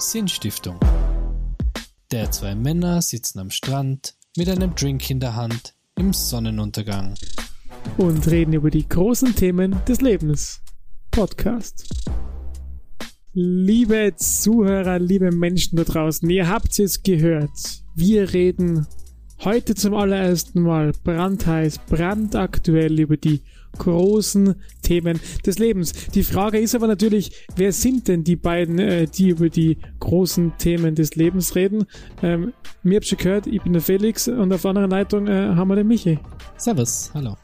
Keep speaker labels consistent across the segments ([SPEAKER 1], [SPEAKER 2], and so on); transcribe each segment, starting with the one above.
[SPEAKER 1] Sinnstiftung. Der zwei Männer sitzen am Strand mit einem Drink in der Hand im Sonnenuntergang.
[SPEAKER 2] und reden über die großen Themen des Lebens. Podcast. Liebe Zuhörer, liebe Menschen da draußen, ihr habt es gehört. Wir reden heute zum allerersten Mal brandheiß, brandaktuell über die großen Themen des Lebens. Die Frage ist aber natürlich, wer sind denn die beiden, äh, die über die großen Themen des Lebens reden? Ähm, mir habt schon gehört, ich bin der Felix und auf der anderen Leitung äh, haben wir den Michi.
[SPEAKER 1] Servus, hallo.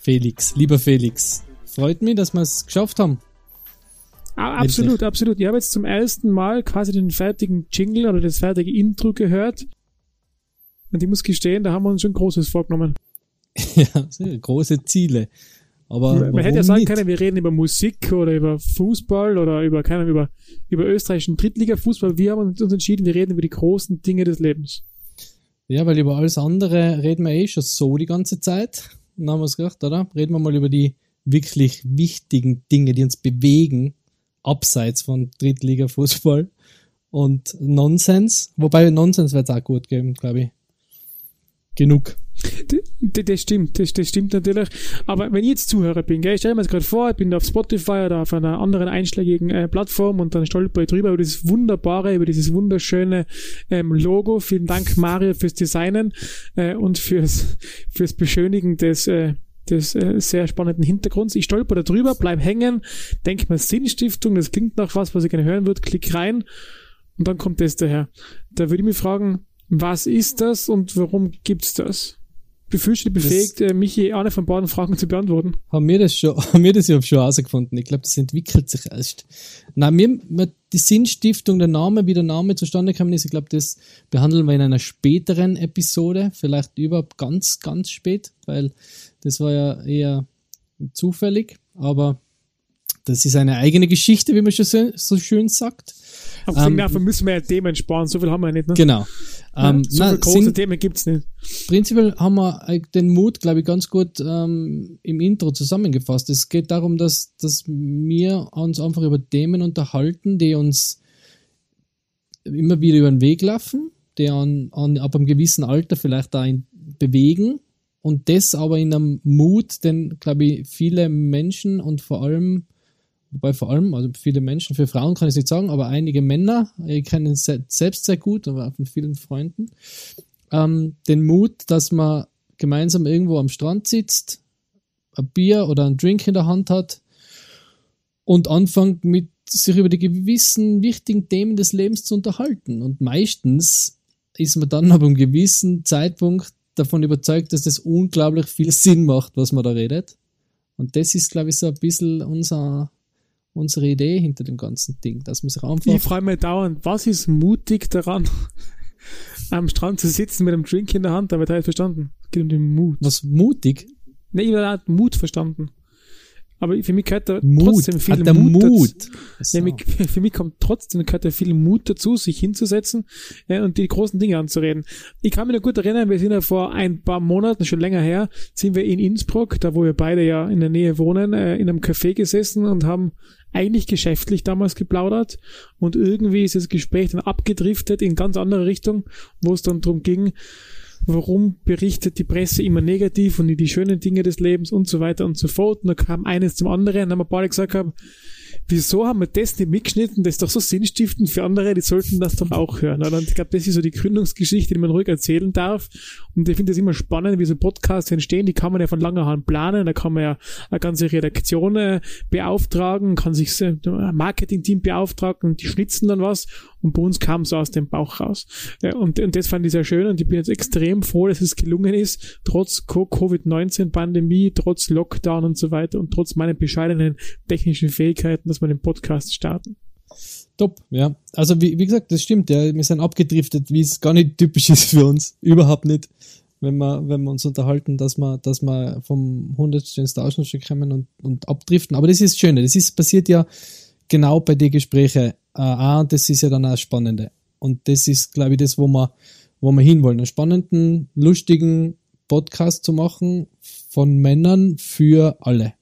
[SPEAKER 1] Felix, lieber Felix. Freut mich, dass wir es geschafft haben.
[SPEAKER 2] Ah, absolut, absolut. Ich habe jetzt zum ersten Mal quasi den fertigen Jingle oder das fertige Intro gehört. Und ich muss gestehen, da haben wir uns schon Großes vorgenommen.
[SPEAKER 1] ja, sehr große Ziele. Aber
[SPEAKER 2] Man hätte ja sagen
[SPEAKER 1] nicht?
[SPEAKER 2] können, wir reden über Musik oder über Fußball oder über, keine über, über österreichischen Drittliga-Fußball. Wir haben uns entschieden, wir reden über die großen Dinge des Lebens.
[SPEAKER 1] Ja, weil über alles andere reden wir eh schon so die ganze Zeit. Und dann haben wir es gedacht, oder? Reden wir mal über die wirklich wichtigen Dinge, die uns bewegen, abseits von Drittliga-Fußball und Nonsens. Wobei Nonsens wird es auch gut geben, glaube ich. Genug.
[SPEAKER 2] Das stimmt, das, das stimmt natürlich. Aber wenn ich jetzt Zuhörer bin, gell, ich stelle mir jetzt gerade vor, ich bin auf Spotify oder auf einer anderen einschlägigen äh, Plattform und dann stolper ich drüber über dieses wunderbare, über dieses wunderschöne ähm, Logo. Vielen Dank, Mario, fürs Designen äh, und fürs, fürs Beschönigen des, äh, des äh, sehr spannenden Hintergrunds. Ich stolper da drüber, bleib hängen, denke mir Sinnstiftung, das klingt nach was, was ich gerne hören würde, klick rein und dann kommt das daher. Da würde ich mich fragen, was ist das und warum gibt's das? Befürchte befähigt, äh, Michi eine von beiden Fragen zu beantworten.
[SPEAKER 1] Haben wir das schon, haben wir das ja schon herausgefunden. Ich glaube, das entwickelt sich erst. Nein, wir, wir- die Sinnstiftung, der Name, wie der Name zustande gekommen ist, ich glaube, das behandeln wir in einer späteren Episode, vielleicht überhaupt ganz, ganz spät, weil das war ja eher zufällig, aber das ist eine eigene Geschichte, wie man schon so, so schön sagt.
[SPEAKER 2] Aber
[SPEAKER 1] Ähm,
[SPEAKER 2] dafür müssen wir ja Themen sparen, so viel haben wir ja nicht. Ne?
[SPEAKER 1] Genau. Ähm,
[SPEAKER 2] so
[SPEAKER 1] na,
[SPEAKER 2] große
[SPEAKER 1] Sinn-
[SPEAKER 2] Themen gibt's nicht.
[SPEAKER 1] Prinzipiell haben wir äh, den Mut, glaube ich, ganz gut ähm, im Intro zusammengefasst. Es geht darum, dass, dass wir uns einfach über Themen unterhalten, die uns immer wieder über den Weg laufen, die an, an, ab einem gewissen Alter vielleicht da bewegen und das aber in einem Mut, den, glaube ich, viele Menschen und vor allem, wobei vor allem, also viele Menschen, für Frauen kann ich es nicht sagen, aber einige Männer, ich kenne es se- selbst sehr gut, aber auch von vielen Freunden, ähm, den Mut, dass man gemeinsam irgendwo am Strand sitzt, ein Bier oder ein Drink in der Hand hat und anfängt mit sich über die gewissen wichtigen Themen des Lebens zu unterhalten. Und meistens ist man dann ab einem gewissen Zeitpunkt davon überzeugt, dass das unglaublich viel Sinn macht, was man da redet. Und das ist, glaube ich, so ein bisschen unser, unsere Idee hinter dem ganzen Ding, dass man sich einfach
[SPEAKER 2] Ich frage mich dauernd, was ist mutig daran, am Strand zu sitzen mit einem Drink in der Hand? Da habe ich verstanden. Es geht um den Mut.
[SPEAKER 1] was mutig
[SPEAKER 2] Ne, ich habe Mut verstanden. Aber für mich gehört da
[SPEAKER 1] Mut,
[SPEAKER 2] trotzdem viel
[SPEAKER 1] hat der
[SPEAKER 2] Mut,
[SPEAKER 1] Mut.
[SPEAKER 2] dazu.
[SPEAKER 1] So.
[SPEAKER 2] Mich- für mich kommt trotzdem gehört da viel Mut dazu, sich hinzusetzen ja, und die großen Dinge anzureden. Ich kann mich noch gut erinnern, wir sind ja vor ein paar Monaten, schon länger her, sind wir in Innsbruck, da wo wir beide ja in der Nähe wohnen, äh, in einem Café gesessen und haben eigentlich geschäftlich damals geplaudert und irgendwie ist das Gespräch dann abgedriftet in ganz andere Richtung, wo es dann drum ging, warum berichtet die Presse immer negativ und die schönen Dinge des Lebens und so weiter und so fort. Und da kam eines zum anderen, dann haben wir beide gesagt haben, wieso haben wir das nicht mitgeschnitten? Das ist doch so sinnstiftend für andere, die sollten das doch auch hören. Und ich glaube, das ist so die Gründungsgeschichte, die man ruhig erzählen darf. Und ich finde das immer spannend, wie so Podcasts entstehen. Die kann man ja von langer Hand planen. Da kann man ja eine ganze Redaktion äh, beauftragen, kann sich ein Marketing-Team beauftragen und die schnitzen dann was. Und bei uns kam es aus dem Bauch raus. Ja, und, und das fand ich sehr schön und ich bin jetzt extrem froh, dass es gelungen ist, trotz Co- Covid-19-Pandemie, trotz Lockdown und so weiter und trotz meinen bescheidenen technischen Fähigkeiten, dass wir den Podcast starten.
[SPEAKER 1] Top, ja. Also wie, wie gesagt, das stimmt, ja. Wir sind abgedriftet, wie es gar nicht typisch ist für uns. Überhaupt nicht. Wenn wir, wenn wir uns unterhalten, dass wir, dass wir vom Hundertsten ins Tausendste kommen und, und abdriften. Aber das ist das Schöne. Das ist passiert ja genau bei den Gesprächen äh, auch, und das ist ja dann auch Spannende. Und das ist, glaube ich, das, wo wir, wo wir hinwollen. Einen spannenden, lustigen Podcast zu machen von Männern für alle.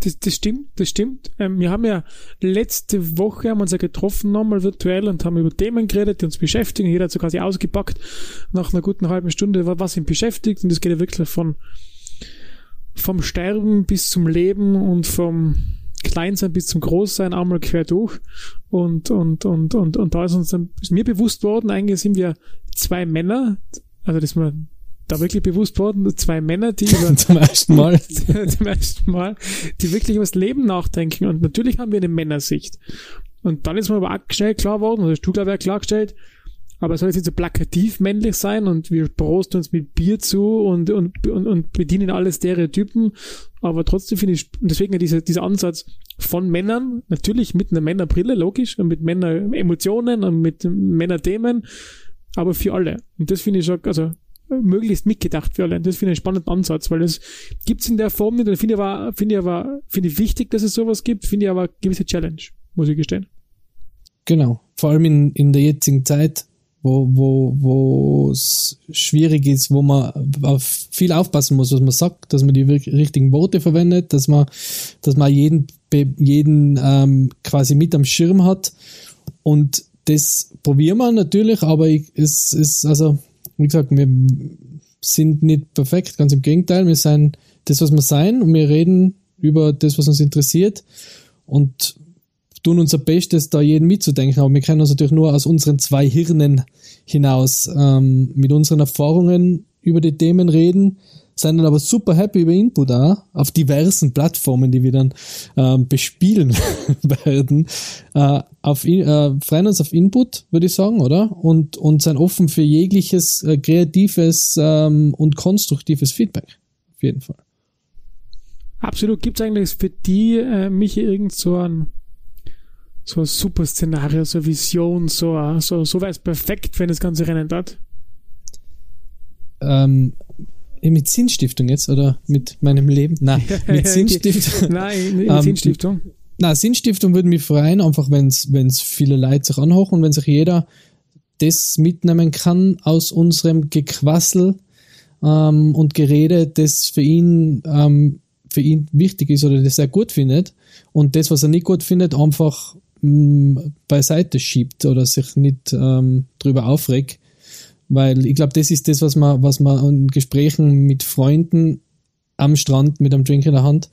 [SPEAKER 2] Das, das stimmt, das stimmt. Ähm, wir haben ja letzte Woche haben uns ja getroffen nochmal virtuell und haben über Themen geredet, die uns beschäftigen. Jeder hat so quasi ausgepackt nach einer guten halben Stunde, was ihn beschäftigt. Und das geht ja wirklich von vom Sterben bis zum Leben und vom Kleinsein bis zum Großsein einmal quer durch. Und, und, und, und, und da ist uns dann, ist mir bewusst worden, eigentlich sind wir zwei Männer, also das ist mir da wirklich bewusst worden, zwei Männer, die über,
[SPEAKER 1] zum ersten Mal,
[SPEAKER 2] zum ersten Mal, die wirklich über das Leben nachdenken. Und natürlich haben wir eine Männersicht. Und dann ist mir aber auch schnell klar worden, oder hast du, glaube ich, klargestellt, aber es soll jetzt nicht so plakativ männlich sein und wir prosten uns mit Bier zu und, und, und, und bedienen alle Stereotypen. Aber trotzdem finde ich, deswegen dieser, dieser Ansatz von Männern, natürlich mit einer Männerbrille, logisch, und mit Männer-Emotionen und mit Männerthemen, aber für alle. Und das finde ich schon, also möglichst mitgedacht für alle. Und das finde ich einen spannenden Ansatz, weil das gibt's in der Form nicht. Und finde ich aber, finde ich aber, finde ich wichtig, dass es sowas gibt, finde ich aber eine gewisse Challenge, muss ich gestehen.
[SPEAKER 1] Genau. Vor allem in, in der jetzigen Zeit, wo, wo, wo es schwierig ist, wo man auf viel aufpassen muss, was man sagt, dass man die richtigen Worte verwendet, dass man, dass man jeden, jeden ähm, quasi mit am Schirm hat. Und das probieren wir natürlich, aber ich, es ist, also, wie gesagt, wir sind nicht perfekt, ganz im Gegenteil, wir sind das, was wir sein und wir reden über das, was uns interessiert. Und tun unser Bestes, da jeden mitzudenken, aber wir können uns natürlich nur aus unseren zwei Hirnen hinaus ähm, mit unseren Erfahrungen über die Themen reden, sind dann aber super happy über Input auch, auf diversen Plattformen, die wir dann ähm, bespielen werden. Äh, auf, äh, freuen uns auf Input, würde ich sagen, oder? Und, und sind offen für jegliches äh, kreatives ähm, und konstruktives Feedback. Auf jeden Fall.
[SPEAKER 2] Absolut. Gibt es eigentlich für die, äh, mich irgend so ein so ein super Szenario, so eine Vision, so, so, so wäre es perfekt, wenn das ganze Rennen dort.
[SPEAKER 1] Ähm, mit Sinnstiftung jetzt oder mit meinem Leben? Nein, mit Sinnstiftung.
[SPEAKER 2] Nein, mit ähm, Sinnstiftung.
[SPEAKER 1] Na, Sinnstiftung würde mich freuen, einfach wenn es viele Leute sich anhochen und wenn sich jeder das mitnehmen kann aus unserem Gequassel ähm, und Gerede, das für ihn, ähm, für ihn wichtig ist oder das er gut findet und das, was er nicht gut findet, einfach beiseite schiebt oder sich nicht ähm, drüber aufregt. Weil ich glaube, das ist das, was man, was man in Gesprächen mit Freunden am Strand mit einem Drink in der Hand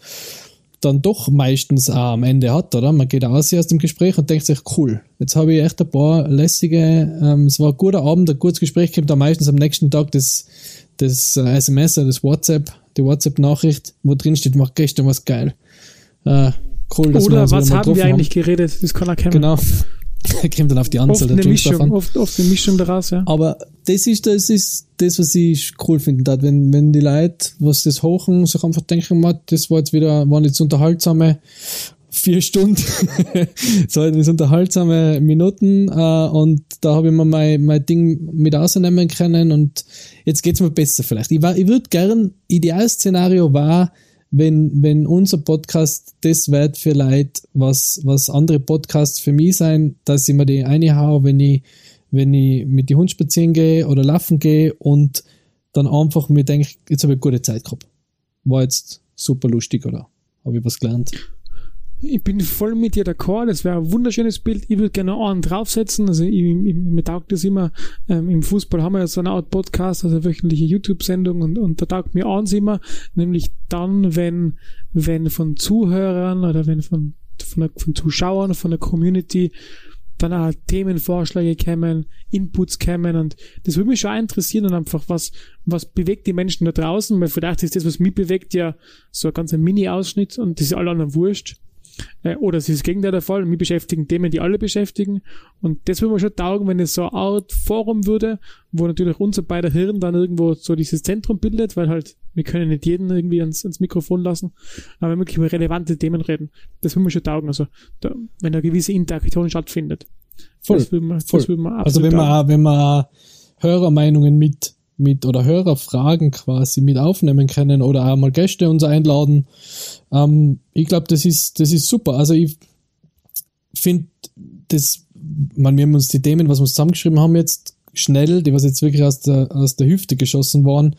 [SPEAKER 1] dann doch meistens auch am Ende hat, oder? Man geht aus aus dem Gespräch und denkt sich, cool, jetzt habe ich echt ein paar lässige, ähm, es war ein guter Abend, ein gutes Gespräch, kommt dann meistens am nächsten Tag das, das äh, SMS oder das WhatsApp, die WhatsApp-Nachricht, wo drin steht, mach gestern was geil. Äh,
[SPEAKER 2] cool, dass Oder was haben wir eigentlich haben. geredet? Das kann er kennen.
[SPEAKER 1] Genau. kommt dann auf die Anzahl
[SPEAKER 2] oft der Mischung, davon. Oft, oft eine Mischung daraus, ja.
[SPEAKER 1] Aber das ist, das ist das, was ich cool finde, wenn, wenn die Leute, was das hochen, sich einfach denken, das war jetzt wieder, waren jetzt unterhaltsame vier Stunden, so jetzt unterhaltsame Minuten, äh, und da habe ich mir mein, mein Ding mit ausnehmen können und jetzt geht's mir besser vielleicht. Ich, war, ich würde gern, Idealszenario war, wenn, wenn unser Podcast das wird für Leute, was, was andere Podcasts für mich sein, dass ich mir die eine hau, wenn ich, wenn ich mit die Hund spazieren gehe oder laufen gehe und dann einfach mir denke, jetzt habe ich eine gute Zeit gehabt. War jetzt super lustig oder habe ich was gelernt?
[SPEAKER 2] Ich bin voll mit dir d'accord. Das wäre ein wunderschönes Bild. Ich würde gerne einen draufsetzen. Also ich, ich, mir taugt das immer. Ähm, Im Fußball haben wir ja so eine Art Podcast, also eine wöchentliche YouTube-Sendung und, und da taugt mir eins immer, nämlich dann, wenn, wenn von Zuhörern oder wenn von, von, der, von Zuschauern, von der Community dann auch Themenvorschläge kämen, Inputs kämen und das würde mich schon interessieren und einfach was, was bewegt die Menschen da draußen, weil vielleicht ist das, was mich bewegt, ja so ein ganzer Mini-Ausschnitt und das ist alle anderen wurscht. Äh, oder es ist das Gegenteil der Fall. Wir beschäftigen Themen, die alle beschäftigen. Und das würde man schon taugen, wenn es so eine Art Forum würde, wo natürlich unser beider Hirn dann irgendwo so dieses Zentrum bildet, weil halt, wir können nicht jeden irgendwie ans, ans Mikrofon lassen, aber wenn wir wirklich über relevante Themen reden, das würde man schon taugen. Also, da, wenn eine gewisse Interaktion stattfindet.
[SPEAKER 1] Voll, das würde man, voll. Das würde man also wenn man, wenn man Hörermeinungen mit mit oder Hörerfragen quasi mit aufnehmen können oder auch mal Gäste uns einladen. Ähm, ich glaube, das ist, das ist super. Also ich finde, das, man, wir haben uns die Themen, was wir zusammengeschrieben haben, jetzt schnell, die was jetzt wirklich aus der, aus der Hüfte geschossen waren,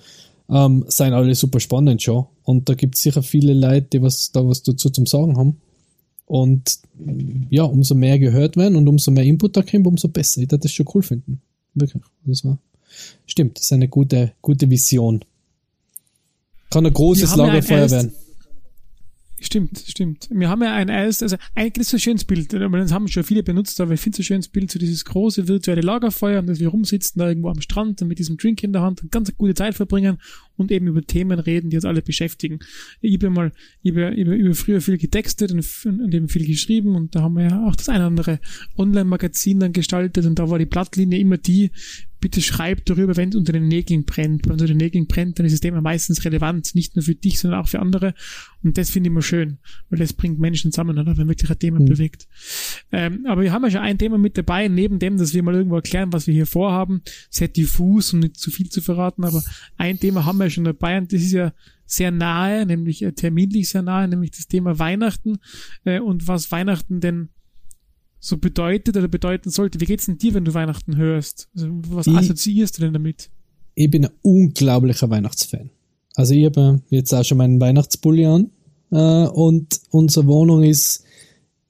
[SPEAKER 1] ähm, sind alle super spannend schon. Und da gibt es sicher viele Leute, die was da was dazu zum Sagen haben. Und ja, umso mehr gehört werden und umso mehr Input da kommt, umso besser. Ich würde das schon cool finden. Wirklich. Das war, stimmt, das ist eine gute, gute Vision. Kann ein großes Lagerfeuer werden.
[SPEAKER 2] Stimmt, stimmt. Wir haben ja ein erst, also eigentlich ist ein schönes Bild, das haben schon viele benutzt, aber ich finde es ein schönes Bild, so dieses große virtuelle Lagerfeuer, und dass wir rumsitzen da irgendwo am Strand und mit diesem Drink in der Hand und ganz gute Zeit verbringen und eben über Themen reden, die uns alle beschäftigen. Ich habe mal über, über, über früher viel getextet und, und eben viel geschrieben und da haben wir ja auch das eine oder andere Online-Magazin dann gestaltet und da war die Blattlinie immer die, bitte schreib darüber, wenn es unter den Nägeln brennt. Wenn es unter den Nägeln brennt, dann ist das Thema meistens relevant, nicht nur für dich, sondern auch für andere. Und das finde ich immer schön, weil das bringt Menschen zusammen, oder? wenn wirklich ein Thema mhm. bewegt. Ähm, aber wir haben ja schon ein Thema mit dabei, neben dem, dass wir mal irgendwo erklären, was wir hier vorhaben. Sehr diffus, um nicht zu viel zu verraten, aber ein Thema haben wir schon dabei und das ist ja sehr nahe, nämlich äh, terminlich sehr nahe, nämlich das Thema Weihnachten äh, und was Weihnachten denn so bedeutet oder bedeuten sollte. Wie geht's denn dir, wenn du Weihnachten hörst? Also, was ich, assoziierst du denn damit?
[SPEAKER 1] Ich bin ein unglaublicher Weihnachtsfan. Also ich habe jetzt auch schon meinen Weihnachtspulli an äh, und unsere Wohnung ist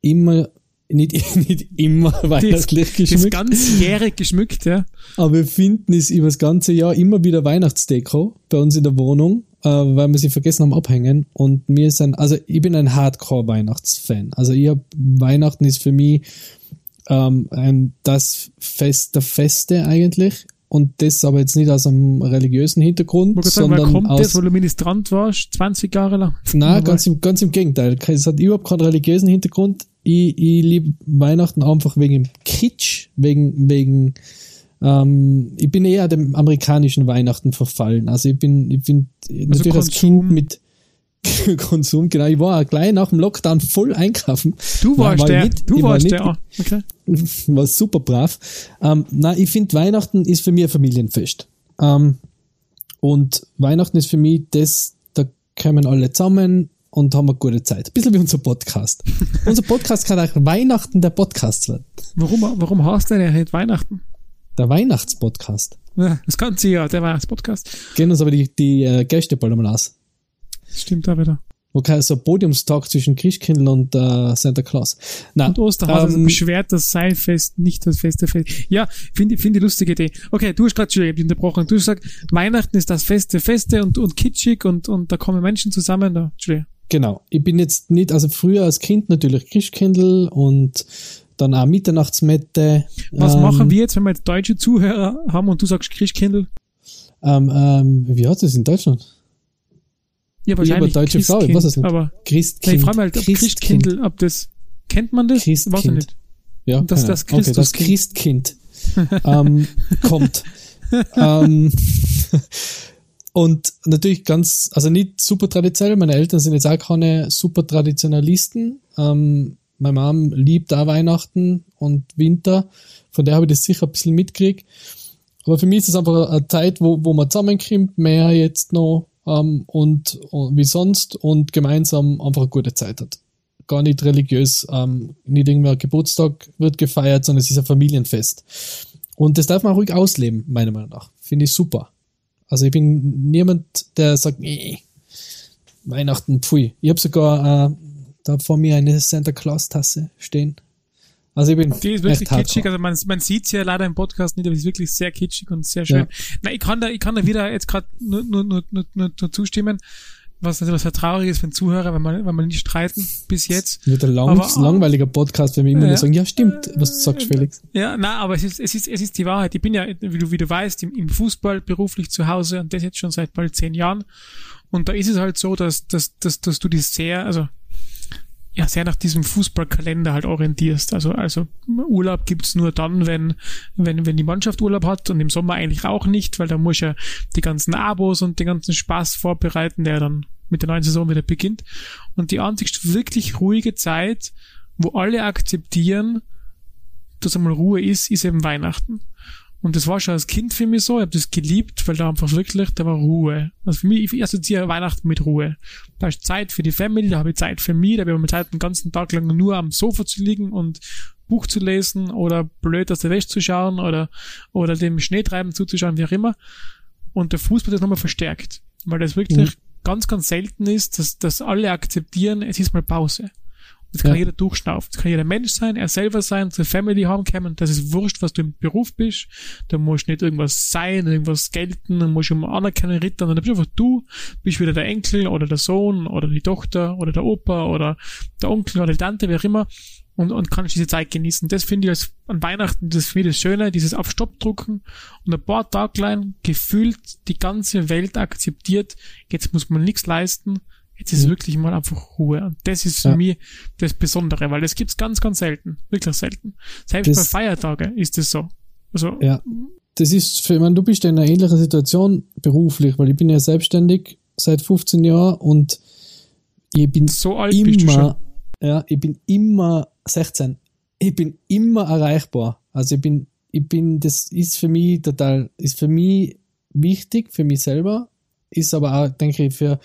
[SPEAKER 1] immer nicht, nicht immer weihnachtlich
[SPEAKER 2] geschmückt. Ist ganzjährig geschmückt, ja.
[SPEAKER 1] Aber wir finden es über das ganze Jahr immer wieder Weihnachtsdeko bei uns in der Wohnung äh, weil wir sie vergessen haben abhängen. Und mir ist ein, also ich bin ein Hardcore-Weihnachtsfan. Also ich hab, Weihnachten ist für mich ähm, ein, das Fest der Feste eigentlich. Und das aber jetzt nicht aus einem religiösen Hintergrund, sagen, sondern kommt aus...
[SPEAKER 2] Das, weil du Ministrant warst, 20 Jahre lang?
[SPEAKER 1] Nein, ganz im, ganz im Gegenteil. Es hat überhaupt keinen religiösen Hintergrund. Ich, ich liebe Weihnachten einfach wegen Kitsch, wegen, wegen ähm, ich bin eher dem amerikanischen Weihnachten verfallen. Also ich bin, ich bin also natürlich Konsum. als Kind mit Konsum, genau. Ich war gleich nach dem Lockdown voll einkaufen.
[SPEAKER 2] Du warst war der, mit, du warst war der. Okay.
[SPEAKER 1] War super brav. Ähm, na, ich finde Weihnachten ist für mich ein Familienfest. Ähm, und Weihnachten ist für mich das, da kommen alle zusammen und haben eine gute Zeit. Ein bisschen wie unser Podcast. unser Podcast kann auch Weihnachten der Podcast werden.
[SPEAKER 2] Warum, warum hast du denn nicht Weihnachten?
[SPEAKER 1] Der Weihnachtspodcast.
[SPEAKER 2] Ja, das ganze Jahr, der Weihnachtspodcast.
[SPEAKER 1] Gehen uns aber die, die äh, Gäste bald einmal aus.
[SPEAKER 2] Das stimmt da wieder.
[SPEAKER 1] Okay, so ein Podiumstag zwischen Christkindl und äh, Santa Claus.
[SPEAKER 2] Na, und Osterhaus ähm, beschwert das Seilfest, nicht das feste Fest. Ja, finde finde die lustige Idee. Okay, du hast gerade schon unterbrochen. Du hast gesagt, Weihnachten ist das feste Feste und, und kitschig und, und da kommen Menschen zusammen. Da,
[SPEAKER 1] Genau. Ich bin jetzt nicht, also früher als Kind natürlich Christkindl und dann auch Mitternachtsmette.
[SPEAKER 2] Was ähm, machen wir jetzt, wenn wir jetzt deutsche Zuhörer haben und du sagst Christkindl?
[SPEAKER 1] Ähm, ähm, wie heißt das in Deutschland?
[SPEAKER 2] Ja, wahrscheinlich.
[SPEAKER 1] Ja, deutsche Frau, ich weiß es nicht.
[SPEAKER 2] Aber
[SPEAKER 1] Christkind.
[SPEAKER 2] Ich frage mal, ob Christkindl, ob das, kennt man das?
[SPEAKER 1] Christkind. Weiß ich nicht. Ja,
[SPEAKER 2] das, das, Christus
[SPEAKER 1] okay, das Christkind ähm, kommt. ähm, und natürlich ganz, also nicht super traditionell. Meine Eltern sind jetzt auch keine super Traditionalisten. Ähm, meine Mom liebt auch Weihnachten und Winter. Von der habe ich das sicher ein bisschen mitgekriegt. Aber für mich ist es einfach eine Zeit, wo, wo man zusammenkommt, mehr jetzt noch ähm, und, und wie sonst und gemeinsam einfach eine gute Zeit hat. Gar nicht religiös, ähm, nicht irgendwer Geburtstag wird gefeiert, sondern es ist ein Familienfest. Und das darf man ruhig ausleben, meiner Meinung nach. Finde ich super. Also ich bin niemand, der sagt, nee, Weihnachten, pfui. Ich habe sogar äh, da vor mir eine Santa Claus Tasse stehen. Also ich bin
[SPEAKER 2] Die ist wirklich kitschig, also man, man sieht ja leider im Podcast nicht, aber sie ist wirklich sehr kitschig und sehr schön. Ja. Na, ich kann da, ich kann da wieder jetzt gerade nur, nur, nur, nur, nur zustimmen, was natürlich sehr traurig ist für den Zuhörer, wenn man, wenn man nicht streiten bis jetzt.
[SPEAKER 1] Wird ein lang, aber, langweiliger Podcast, wenn wir immer ja, nur sagen, ja stimmt, was du sagst, Felix.
[SPEAKER 2] Ja, na, aber es ist, es ist, es ist die Wahrheit. Ich bin ja, wie du, wie du weißt, im, im Fußball beruflich zu Hause und das jetzt schon seit bald zehn Jahren. Und da ist es halt so, dass, dass, dass, dass du die sehr, also ja, sehr nach diesem Fußballkalender halt orientierst. Also, also Urlaub gibt's nur dann, wenn, wenn, wenn die Mannschaft Urlaub hat und im Sommer eigentlich auch nicht, weil da muss ja die ganzen Abos und den ganzen Spaß vorbereiten, der dann mit der neuen Saison wieder beginnt. Und die einzigste wirklich ruhige Zeit, wo alle akzeptieren, dass einmal Ruhe ist, ist eben Weihnachten. Und das war schon als Kind für mich so. Ich habe das geliebt, weil da einfach wirklich, da war Ruhe. Also für mich, ich assoziiere Weihnachten mit Ruhe. Da ist Zeit für die Family, da habe ich Zeit für mich, da habe ich Zeit, den ganzen Tag lang nur am Sofa zu liegen und Buch zu lesen oder blöd aus der Wäsche zu schauen oder, oder dem Schneetreiben zuzuschauen, wie auch immer. Und der Fußball ist nochmal verstärkt. weil das wirklich mhm. ganz, ganz selten ist, dass, dass alle akzeptieren, es ist mal Pause. Das kann ja. jeder durchschnaufen. Das kann jeder Mensch sein, er selber sein, zur Family haben können. Das ist wurscht, was du im Beruf bist. Da musst du nicht irgendwas sein, irgendwas gelten, dann musst du immer anerkennen, rittern. Dann bist einfach du, bist wieder der Enkel oder der Sohn oder die Tochter oder der Opa oder der Onkel oder die Tante, wie auch immer. Und, und kannst diese Zeit genießen. Das finde ich als an Weihnachten das für das Schöne, dieses auf Stopp drucken und ein paar Tage lang gefühlt die ganze Welt akzeptiert, jetzt muss man nichts leisten, Jetzt ist mhm. wirklich mal einfach Ruhe. Und das ist für ja. mich das Besondere, weil das gibt's ganz, ganz selten. Wirklich selten. Selbst das, bei Feiertagen ist das so. Also,
[SPEAKER 1] ja. Das ist, für, ich meine, du bist in einer ähnlichen Situation beruflich, weil ich bin ja selbstständig seit 15 Jahren und ich bin
[SPEAKER 2] so alt immer,
[SPEAKER 1] ja, ich bin immer 16. Ich bin immer erreichbar. Also ich bin, ich bin, das ist für mich total, ist für mich wichtig, für mich selber, ist aber auch, denke ich, für,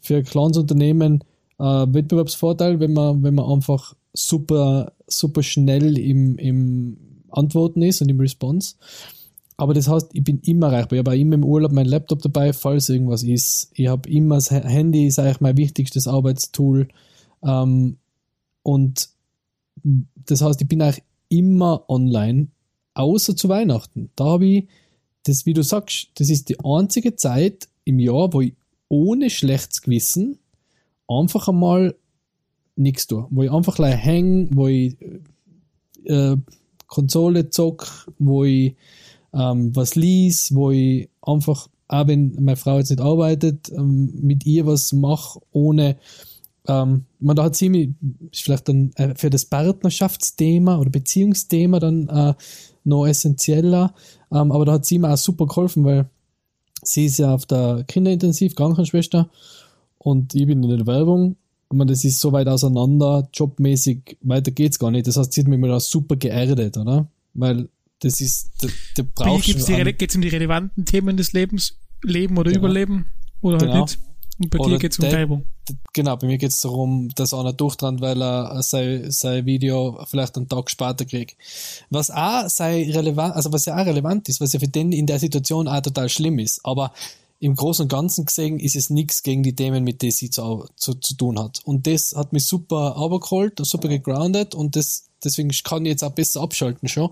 [SPEAKER 1] für ein kleines Unternehmen äh, Wettbewerbsvorteil, wenn man, wenn man einfach super, super schnell im, im Antworten ist und im Response. Aber das heißt, ich bin immer erreichbar. Ich habe auch immer im Urlaub mein Laptop dabei, falls irgendwas ist. Ich habe immer das Handy, ist eigentlich mein wichtigstes Arbeitstool. Ähm, und das heißt, ich bin eigentlich immer online, außer zu Weihnachten. Da habe ich, das, wie du sagst, das ist die einzige Zeit im Jahr, wo ich ohne schlechtes Gewissen einfach einmal nichts tue. Wo ich einfach hänge, wo ich äh, Konsole zock, wo ich ähm, was lies, wo ich einfach, auch wenn meine Frau jetzt nicht arbeitet, ähm, mit ihr was mache, ohne ähm, man da hat sie ist vielleicht dann äh, für das Partnerschaftsthema oder Beziehungsthema dann äh, noch essentieller, ähm, aber da hat sie mir auch super geholfen, weil sie ist ja auf der Kinderintensiv Krankenschwester und ich bin in der Werbung. Ich meine, das ist so weit auseinander, jobmäßig, weiter geht's gar nicht. Das heißt, sie hat mich mal super geerdet, oder? Weil das ist, der, der
[SPEAKER 2] braucht Geht es um die relevanten Themen des Lebens, Leben oder genau. Überleben? Oder halt genau. halt nicht? Und bei Oder dir geht es um Werbung.
[SPEAKER 1] Genau, bei mir geht es darum, dass einer durchtrennt, weil er sein, sein Video vielleicht einen Tag später kriegt. Was auch sei relevant, also was ja auch relevant ist, was ja für den in der Situation auch total schlimm ist. Aber im Großen und Ganzen gesehen ist es nichts gegen die Themen, mit denen sie zu, zu, zu tun hat. Und das hat mich super runtergeholt, super gegroundet und das, deswegen kann ich jetzt auch besser abschalten schon.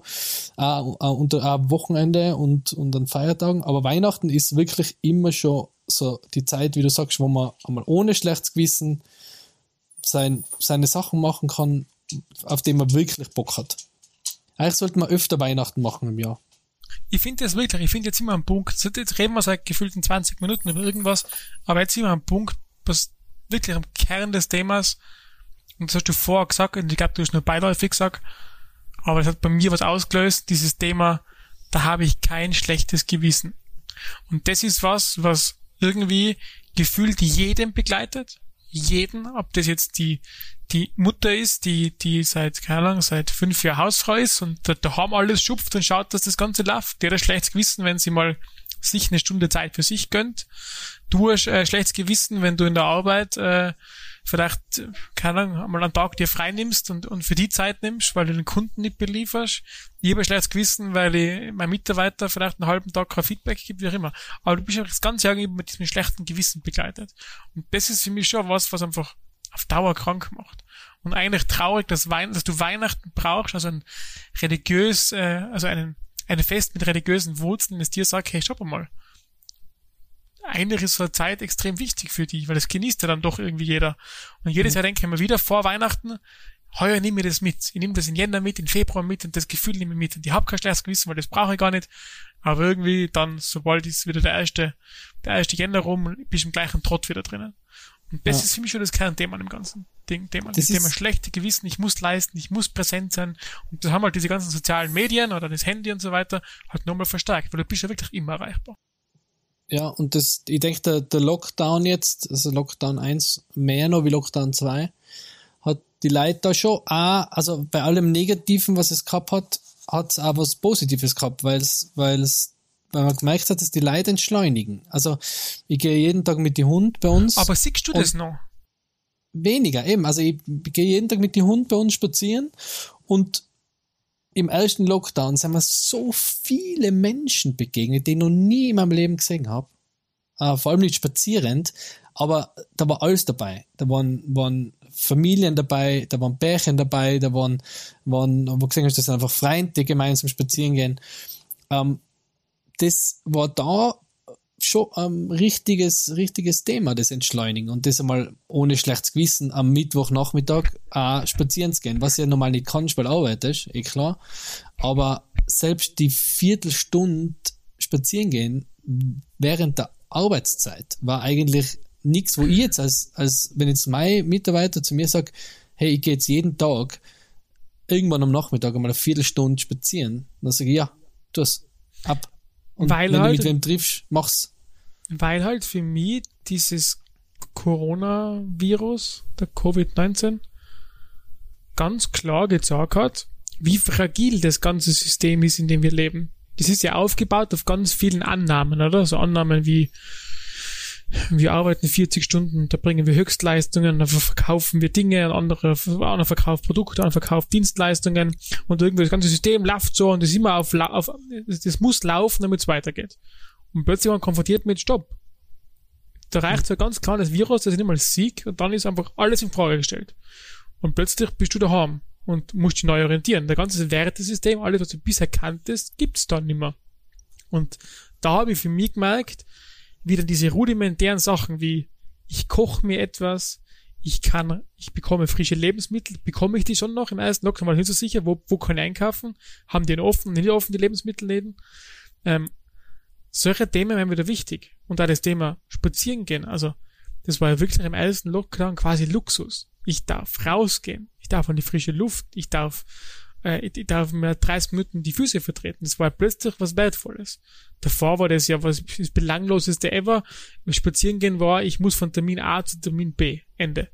[SPEAKER 1] Auch, auch unter auch Wochenende und, und an Feiertagen. Aber Weihnachten ist wirklich immer schon so die Zeit, wie du sagst, wo man einmal ohne schlechtes Gewissen sein, seine Sachen machen kann, auf die man wirklich Bock hat. Eigentlich sollte man öfter Weihnachten machen im Jahr.
[SPEAKER 2] Ich finde das wirklich, ich finde jetzt immer einen Punkt, jetzt reden wir seit gefühlten 20 Minuten über irgendwas, aber jetzt immer einen Punkt, was wirklich am Kern des Themas, und das hast du vorher gesagt, und ich glaube, du hast nur beiläufig gesagt, aber es hat bei mir was ausgelöst, dieses Thema, da habe ich kein schlechtes Gewissen. Und das ist was, was irgendwie gefühlt jeden begleitet. Jeden, ob das jetzt die, die Mutter ist, die, die seit, keine Ahnung, seit fünf Jahren Hausfrau ist und da, da haben alles schupft und schaut, dass das Ganze läuft. Der hat ein schlechtes Gewissen, wenn sie mal sich eine Stunde Zeit für sich gönnt. Du hast ein schlechtes Gewissen, wenn du in der Arbeit äh, vielleicht, keine Ahnung, mal einen Tag dir frei nimmst und, und für die Zeit nimmst, weil du den Kunden nicht belieferst. Ich habe ein schlechtes Gewissen, weil ich mein Mitarbeiter vielleicht einen halben Tag kein Feedback gibt, wie auch immer. Aber du bist ja das ganze Jahr mit diesem schlechten Gewissen begleitet. Und das ist für mich schon was, was einfach auf Dauer krank macht. Und eigentlich traurig, dass, Wein dass du Weihnachten brauchst, also ein religiös, äh, also einen, ein Fest mit religiösen Wurzeln, das dir sagt, hey, schau mal, eigentlich ist so eine Zeit extrem wichtig für dich, weil das genießt ja dann doch irgendwie jeder. Und jedes mhm. Jahr denke ich mir wieder vor Weihnachten, heuer nehme ich das mit. Ich nehme das in Jänner mit, in Februar mit und das Gefühl nehme ich mit. Und ich habe kein schlechtes Gewissen, weil das brauche ich gar nicht. Aber irgendwie dann, sobald ist wieder der erste, der erste Jänner rum, bist du im gleichen Trott wieder drinnen. Das ja. ist für mich schon das Kernthema im ganzen Ding, Thema. Das, das Thema schlechte Gewissen, ich muss leisten, ich muss präsent sein. Und das haben halt diese ganzen sozialen Medien oder das Handy und so weiter halt nochmal verstärkt, weil du bist ja wirklich immer erreichbar.
[SPEAKER 1] Ja, und das, ich denke, der, der Lockdown jetzt, also Lockdown 1 mehr noch wie Lockdown 2, hat die Leute da schon auch, also bei allem Negativen, was es gehabt hat, hat es auch was Positives gehabt, weil es, weil man gemerkt hat, dass die Leute entschleunigen. Also, ich gehe jeden Tag mit dem Hund bei uns.
[SPEAKER 2] Aber siehst du das noch?
[SPEAKER 1] Weniger, eben. Also, ich gehe jeden Tag mit dem Hund bei uns spazieren und im ersten Lockdown sind mir so viele Menschen begegnet, die ich noch nie in meinem Leben gesehen habe. äh, vor allem nicht spazierend, aber da war alles dabei. Da waren, waren Familien dabei, da waren Pärchen dabei, da waren, waren wo gesehen hast, das sind einfach Freunde, die gemeinsam spazieren gehen. Ähm, das war da schon ein richtiges, richtiges Thema, das Entschleunigen. Und das einmal ohne schlechtes Gewissen am Mittwochnachmittag auch spazieren zu gehen, was ja normal nicht kannst, weil du arbeitest, eh klar. Aber selbst die Viertelstunde spazieren gehen während der Arbeitszeit war eigentlich nichts, wo ich jetzt als, als wenn jetzt mein Mitarbeiter zu mir sagt, hey, ich gehe jetzt jeden Tag irgendwann am Nachmittag einmal eine Viertelstunde spazieren, dann sage ich, ja, tu es, ab. Und
[SPEAKER 2] weil
[SPEAKER 1] wenn
[SPEAKER 2] halt,
[SPEAKER 1] du mit wem triffst, mach's.
[SPEAKER 2] Weil halt für mich dieses Coronavirus, der Covid-19, ganz klar gezeigt hat, wie fragil das ganze System ist, in dem wir leben. Das ist ja aufgebaut auf ganz vielen Annahmen, oder? So Annahmen wie, wir arbeiten 40 Stunden, da bringen wir Höchstleistungen, da verkaufen wir Dinge, ein anderer, einer verkauft Produkte, einer verkauft Dienstleistungen und irgendwie das ganze System läuft so und das immer auf, auf das muss laufen, damit es weitergeht. Und plötzlich man konfrontiert mit Stopp. Da reicht so ein ganz kleines Virus, das ist nicht mal Sieg und dann ist einfach alles in Frage gestellt. Und plötzlich bist du daheim und musst dich neu orientieren. Der ganze Wertesystem, alles, was du bisher kanntest, gibt's dann nicht mehr. Und da habe ich für mich gemerkt, wieder diese rudimentären Sachen wie ich koche mir etwas, ich kann, ich bekomme frische Lebensmittel, bekomme ich die schon noch im ersten Lockdown, mal nicht so sicher, wo, wo kann ich einkaufen, haben die offen, nicht offen, die Lebensmittelläden. Ähm, solche Themen wären wieder wichtig. Und da das Thema spazieren gehen, also das war ja wirklich im ersten Lockdown quasi Luxus. Ich darf rausgehen, ich darf an die frische Luft, ich darf äh, ich darf mir 30 Minuten die Füße vertreten. Das war plötzlich was Wertvolles. Davor war das ja was das Belangloseste ever. Spazieren gehen war, ich muss von Termin A zu Termin B. Ende.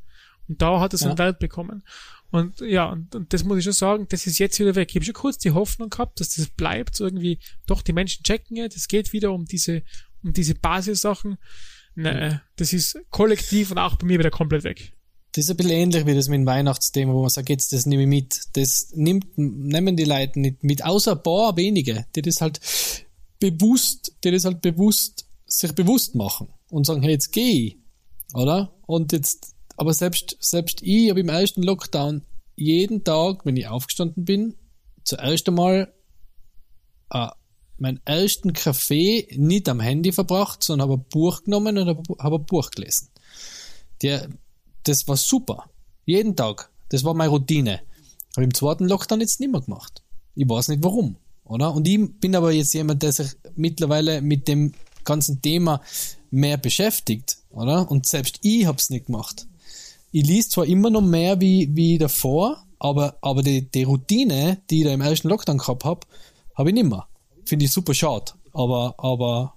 [SPEAKER 2] Und da hat es ja. einen Wert bekommen. Und ja, und, und das muss ich schon sagen, das ist jetzt wieder weg. Ich habe schon kurz die Hoffnung gehabt, dass das bleibt. So irgendwie, doch, die Menschen checken jetzt, es geht wieder um diese, um diese Basissachen. Nee, das ist kollektiv und auch bei mir wieder komplett weg.
[SPEAKER 1] Das ist ein bisschen ähnlich wie das mit dem Weihnachtsthema, wo man sagt, jetzt, das nehme ich mit. Das nimmt, nehmen die Leute nicht mit, außer ein paar wenige, die das halt bewusst, die das halt bewusst, sich bewusst machen und sagen, hey, jetzt geh ich, oder? Und jetzt, aber selbst, selbst ich habe im ersten Lockdown jeden Tag, wenn ich aufgestanden bin, zuerst einmal äh, meinen ersten Kaffee nicht am Handy verbracht, sondern habe ein Buch genommen und habe ein Buch gelesen. Der das war super. Jeden Tag. Das war meine Routine. Habe im zweiten Lockdown jetzt nicht mehr gemacht. Ich weiß nicht warum, oder? Und ich bin aber jetzt jemand, der sich mittlerweile mit dem ganzen Thema mehr beschäftigt, oder? Und selbst ich hab's nicht gemacht. Ich liest zwar immer noch mehr wie, wie davor, aber, aber die, die Routine, die ich da im ersten Lockdown gehabt hab, habe ich nicht mehr. Finde ich super schade. Aber, aber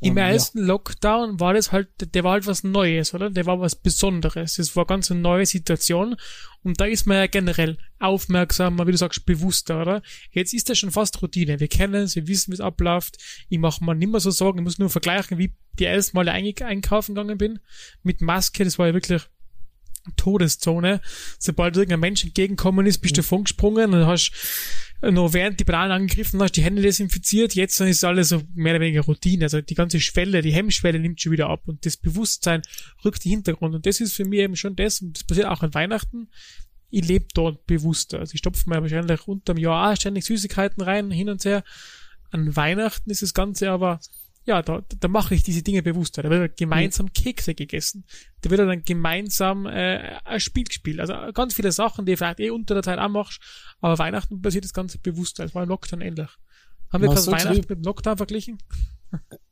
[SPEAKER 2] im ähm, ersten ja. Lockdown war das halt, der war halt was Neues, oder? Der war was Besonderes. Das war ganz eine neue Situation. Und da ist man ja generell aufmerksamer, wie du sagst, bewusster, oder? Jetzt ist das schon fast Routine. Wir kennen es, wir wissen, wie es abläuft. Ich mache mir nicht mehr so Sorgen. Ich muss nur vergleichen, wie die ersten Male einkaufen gegangen bin. Mit Maske, das war ja wirklich Todeszone. Sobald irgendein Mensch entgegenkommen ist, bist du davon gesprungen und hast noch während die Bananen angegriffen hast, die Hände desinfiziert, jetzt ist alles so mehr oder weniger Routine. Also die ganze Schwelle, die Hemmschwelle nimmt schon wieder ab und das Bewusstsein rückt in den Hintergrund. Und das ist für mich eben schon das, und das passiert auch an Weihnachten. Ich lebe dort bewusster. Also ich stopfe mir wahrscheinlich unterm Jahr ständig Süßigkeiten rein, hin und her. An Weihnachten ist das Ganze aber ja, da, da mache ich diese Dinge bewusster. Da wird gemeinsam Kekse gegessen. Da wird dann gemeinsam äh, ein Spiel gespielt. Also ganz viele Sachen, die vielleicht eh unter der Zeit auch machst, aber Weihnachten passiert das Ganze bewusster. Es war im Lockdown ähnlich. Haben wir gerade Weihnachten mit dem Lockdown verglichen?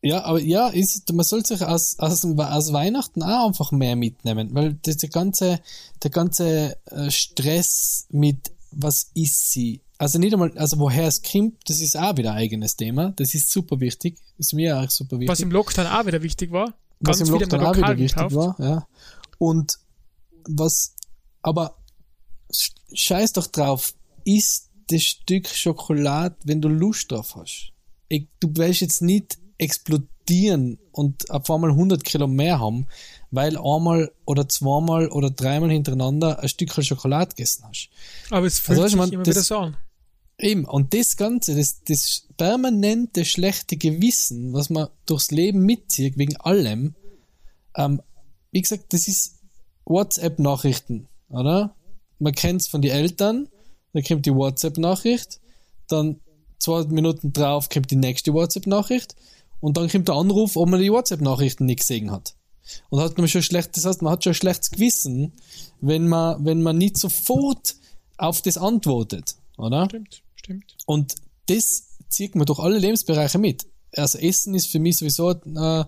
[SPEAKER 1] Ja, aber ja, ist, man soll sich aus, aus, aus Weihnachten auch einfach mehr mitnehmen, weil das, der ganze, der ganze äh, Stress mit was ist sie, also nicht einmal, also woher es kommt, das ist auch wieder ein eigenes Thema. Das ist super wichtig. Ist mir auch super wichtig.
[SPEAKER 2] Was im Lockdown auch wieder wichtig war.
[SPEAKER 1] Was im Lockdown auch wieder wichtig gekauft. war, ja. Und was, aber scheiß doch drauf, isst das Stück Schokolade, wenn du Lust drauf hast. Ich, du willst jetzt nicht explodieren und auf einmal 100 Kilo mehr haben, weil einmal oder zweimal oder dreimal hintereinander ein Stück Schokolade gegessen hast.
[SPEAKER 2] Aber es fühlt also, sich man, immer das, wieder so an.
[SPEAKER 1] Eben, und das Ganze, das, das permanente schlechte Gewissen, was man durchs Leben mitzieht, wegen allem, ähm, wie gesagt, das ist WhatsApp-Nachrichten, oder? Man kennt's von den Eltern, dann kommt die WhatsApp-Nachricht, dann zwei Minuten drauf kommt die nächste WhatsApp-Nachricht und dann kommt der Anruf, ob man die WhatsApp-Nachrichten nicht gesehen hat. Und hat man schon schlecht, das heißt, man hat schon ein schlechtes Gewissen, wenn man, wenn man nicht sofort auf das antwortet, oder?
[SPEAKER 2] Stimmt, stimmt.
[SPEAKER 1] Und das zieht man durch alle Lebensbereiche mit. Also Essen ist für mich sowieso äh, äh,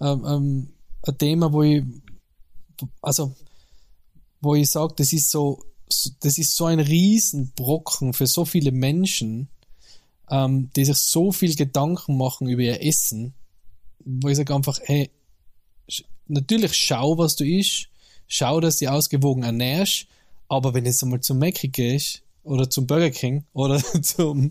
[SPEAKER 1] ähm, ein Thema, wo ich, also, wo ich sage, das ist so, das ist so ein Riesenbrocken für so viele Menschen, ähm, die sich so viel Gedanken machen über ihr Essen, wo ich sage einfach, hey, natürlich schau, was du isst, schau, dass du ausgewogen ernährst, aber wenn du jetzt einmal zum Mackie gehst, oder zum Burger King, oder zum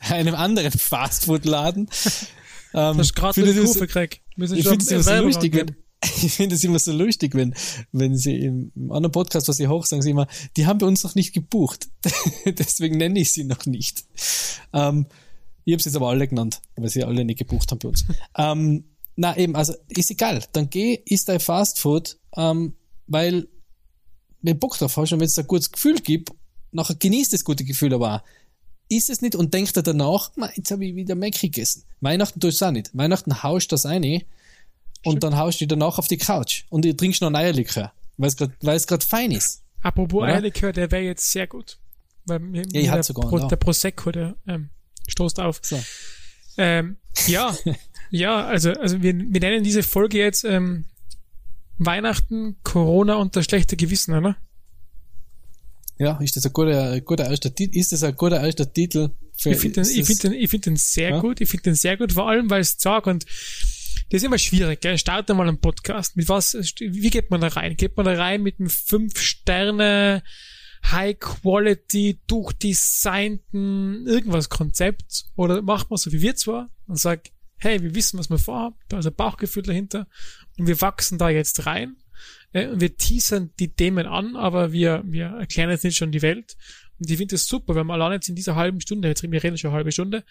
[SPEAKER 1] einem anderen Fastfood-Laden,
[SPEAKER 2] ähm, das ist gerade die Kurve, Craig.
[SPEAKER 1] Ich finde es immer so lustig, wenn, ich finde es immer so lustig, wenn, wenn sie im, im anderen Podcast, was sie hoch sagen, sie immer, die haben bei uns noch nicht gebucht. Deswegen nenne ich sie noch nicht. Ähm, ich habe sie jetzt aber alle genannt, weil sie alle nicht gebucht haben bei uns. ähm, na eben, also ist egal. Dann geh, isst dein Fastfood, ähm, weil wenn Bock drauf hast und wenn es ein gutes Gefühl gibt, nachher genießt das gute Gefühl aber auch. Ist es nicht und denkt er danach, jetzt habe ich wieder Mac gegessen. Weihnachten tust du auch nicht. Weihnachten haust das eine und dann haust du danach auf die Couch und du trinkst noch ein Eierlikör, weil es gerade, weil es gerade fein ist.
[SPEAKER 2] Apropos Oder? Eierlikör, der wäre jetzt sehr gut. Weil mir,
[SPEAKER 1] ja, ich der, sogar
[SPEAKER 2] Pro, der Prosecco, der ähm, stoßt auf. So. Ähm, ja, ja, also, also wir, wir nennen diese Folge jetzt ähm, Weihnachten, Corona und das schlechte Gewissen, oder?
[SPEAKER 1] Ja, ist das ein guter, guter erster Titel? Ist das ein guter erster Titel?
[SPEAKER 2] Für, ich finde den, ich find den, ich find den sehr ja? gut. Ich finde den sehr gut, vor allem, weil es sagt und das ist immer schwierig, gell? Starte mal einen Podcast. Mit was, wie geht man da rein? Geht man da rein mit einem fünf Sterne, High Quality, durchdesignten, irgendwas Konzept? Oder macht man so wie wir zwar und sagt, hey, wir wissen, was wir vorhaben, da ist ein Bauchgefühl dahinter und wir wachsen da jetzt rein. Äh, wir teasern die Themen an, aber wir, wir erklären jetzt nicht schon die Welt. Und ich finde es super, wenn man allein jetzt in dieser halben Stunde, jetzt wir reden schon eine halbe Stunde,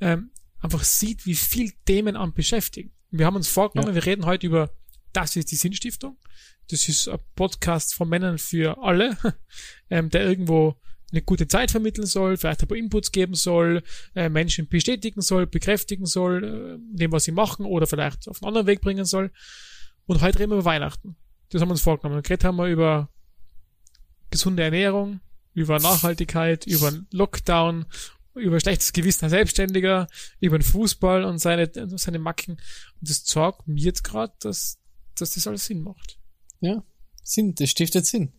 [SPEAKER 2] ähm, einfach sieht, wie viel Themen an beschäftigen. Wir haben uns vorgenommen, ja. wir reden heute über das ist die Sinnstiftung. Das ist ein Podcast von Männern für alle, ähm, der irgendwo eine gute Zeit vermitteln soll, vielleicht ein paar Inputs geben soll, äh, Menschen bestätigen soll, bekräftigen soll, äh, dem, was sie machen oder vielleicht auf einen anderen Weg bringen soll. Und heute reden wir über Weihnachten. Das haben wir uns vorgenommen. Geredet haben wir über gesunde Ernährung, über Nachhaltigkeit, über Lockdown, über schlechtes Gewissen als Selbstständiger, über den Fußball und seine, seine Macken. Und das zeigt mir jetzt gerade, dass, dass das alles Sinn macht.
[SPEAKER 1] Ja, Sinn, das stiftet Sinn.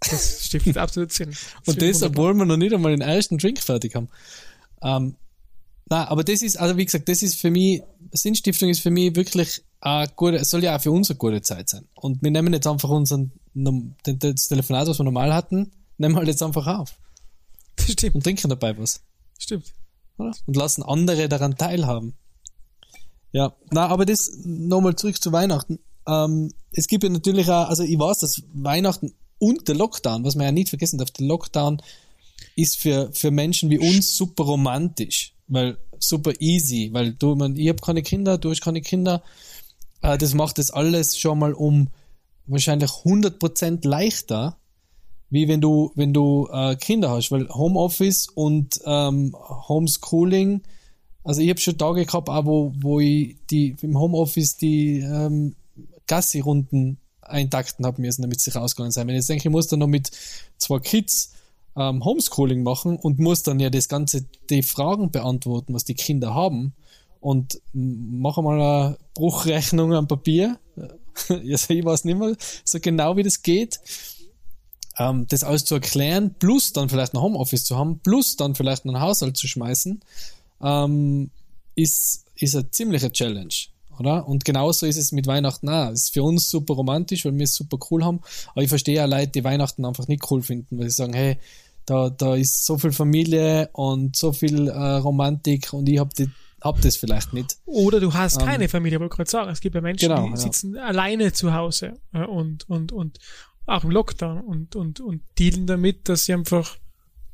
[SPEAKER 2] Das stiftet absolut Sinn.
[SPEAKER 1] Das und das, obwohl wir noch nicht einmal den ersten Drink fertig haben. Ähm, na, aber das ist, also wie gesagt, das ist für mich, Sinnstiftung ist für mich wirklich eine gute, soll ja auch für uns eine gute Zeit sein. Und wir nehmen jetzt einfach unseren, das Telefonat, was wir normal hatten, nehmen wir halt jetzt einfach auf.
[SPEAKER 2] Stimmt.
[SPEAKER 1] Und trinken dabei was.
[SPEAKER 2] Stimmt.
[SPEAKER 1] Oder? Und lassen andere daran teilhaben. Ja, na, aber das nochmal zurück zu Weihnachten. Ähm, es gibt ja natürlich auch, also ich weiß, dass Weihnachten und der Lockdown, was man ja nicht vergessen darf, der Lockdown ist für, für Menschen wie uns super romantisch, weil super easy, weil du, man, ich habe keine Kinder, du hast keine Kinder, äh, das macht das alles schon mal um wahrscheinlich 100% leichter, wie wenn du, wenn du äh, Kinder hast, weil Homeoffice und ähm, Homeschooling, also ich habe schon Tage gehabt, auch wo, wo ich die im Homeoffice die ähm, Gassi-Runden eintakten habe müssen, damit sie rausgegangen sind. Wenn ich jetzt denke, ich muss dann noch mit zwei Kids ähm, Homeschooling machen und muss dann ja das Ganze, die Fragen beantworten, was die Kinder haben und mache mal eine Bruchrechnung am Papier. Ich weiß nicht mehr so genau, wie das geht. Ähm, das alles zu erklären, plus dann vielleicht ein Homeoffice zu haben, plus dann vielleicht einen Haushalt zu schmeißen, ähm, ist, ist eine ziemliche Challenge, oder? Und genauso ist es mit Weihnachten auch. Es ist für uns super romantisch, weil wir es super cool haben. Aber ich verstehe ja Leute, die Weihnachten einfach nicht cool finden, weil sie sagen, hey, da, da ist so viel Familie und so viel äh, Romantik und ich habe die hab das vielleicht nicht.
[SPEAKER 2] Oder du hast ähm, keine Familie, wollte ich gerade sagen. Es gibt ja Menschen, genau, die sitzen ja. alleine zu Hause äh, und, und, und auch im Lockdown und, und, und dealen damit, dass sie einfach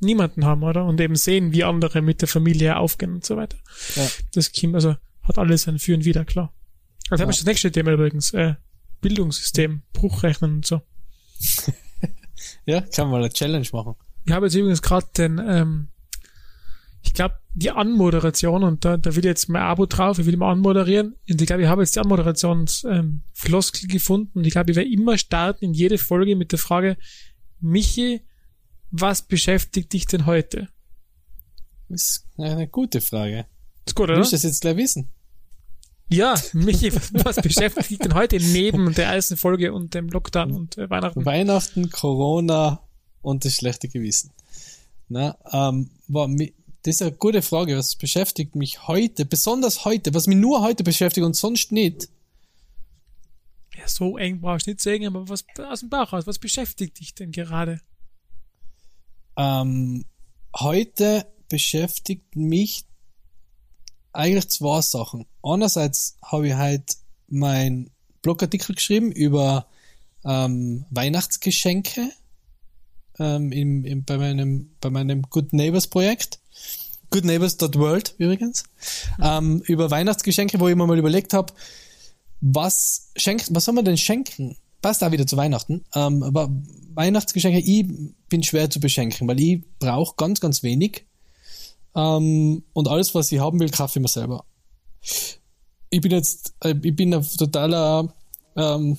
[SPEAKER 2] niemanden haben, oder? Und eben sehen, wie andere mit der Familie aufgehen und so weiter.
[SPEAKER 1] Ja.
[SPEAKER 2] Das Kim, also hat alles ein Für und Wider, klar. Also ja. habe ich das nächste Thema übrigens, äh, Bildungssystem, Bruchrechnen und so.
[SPEAKER 1] ja, kann man eine Challenge machen.
[SPEAKER 2] Ich habe jetzt übrigens gerade den, ähm, ich glaube, die Anmoderation, und da, da will jetzt mein Abo drauf, ich will immer anmoderieren. Und ich glaube, ich habe jetzt die Anmoderationsfloskel ähm, gefunden. Und ich glaube, ich werde immer starten in jede Folge mit der Frage, Michi, was beschäftigt dich denn heute?
[SPEAKER 1] Das ist eine gute Frage.
[SPEAKER 2] Ist gut, oder?
[SPEAKER 1] Du musst das jetzt gleich wissen.
[SPEAKER 2] Ja, Michi, was, was beschäftigt dich denn heute neben der ersten Folge und dem Lockdown und äh, Weihnachten?
[SPEAKER 1] Weihnachten, Corona und das schlechte Gewissen. Na, ähm, war, das ist eine gute Frage. Was beschäftigt mich heute, besonders heute, was mich nur heute beschäftigt und sonst nicht?
[SPEAKER 2] Ja, so eng brauchst du nicht sagen, aber was aus dem Bauch raus, was beschäftigt dich denn gerade?
[SPEAKER 1] Ähm, heute beschäftigt mich eigentlich zwei Sachen. Einerseits habe ich halt mein Blogartikel geschrieben über ähm, Weihnachtsgeschenke ähm, im, im, bei, meinem, bei meinem Good Neighbors Projekt. Goodneighbors.world übrigens. Ähm, über Weihnachtsgeschenke, wo ich mir mal überlegt habe, was schenkt, was soll man denn schenken? Passt auch wieder zu Weihnachten. Ähm, aber Weihnachtsgeschenke, ich bin schwer zu beschenken, weil ich brauche ganz, ganz wenig. Ähm, und alles, was ich haben will, kaufe ich mir selber. Ich bin jetzt, äh, ich bin ein totaler, ähm,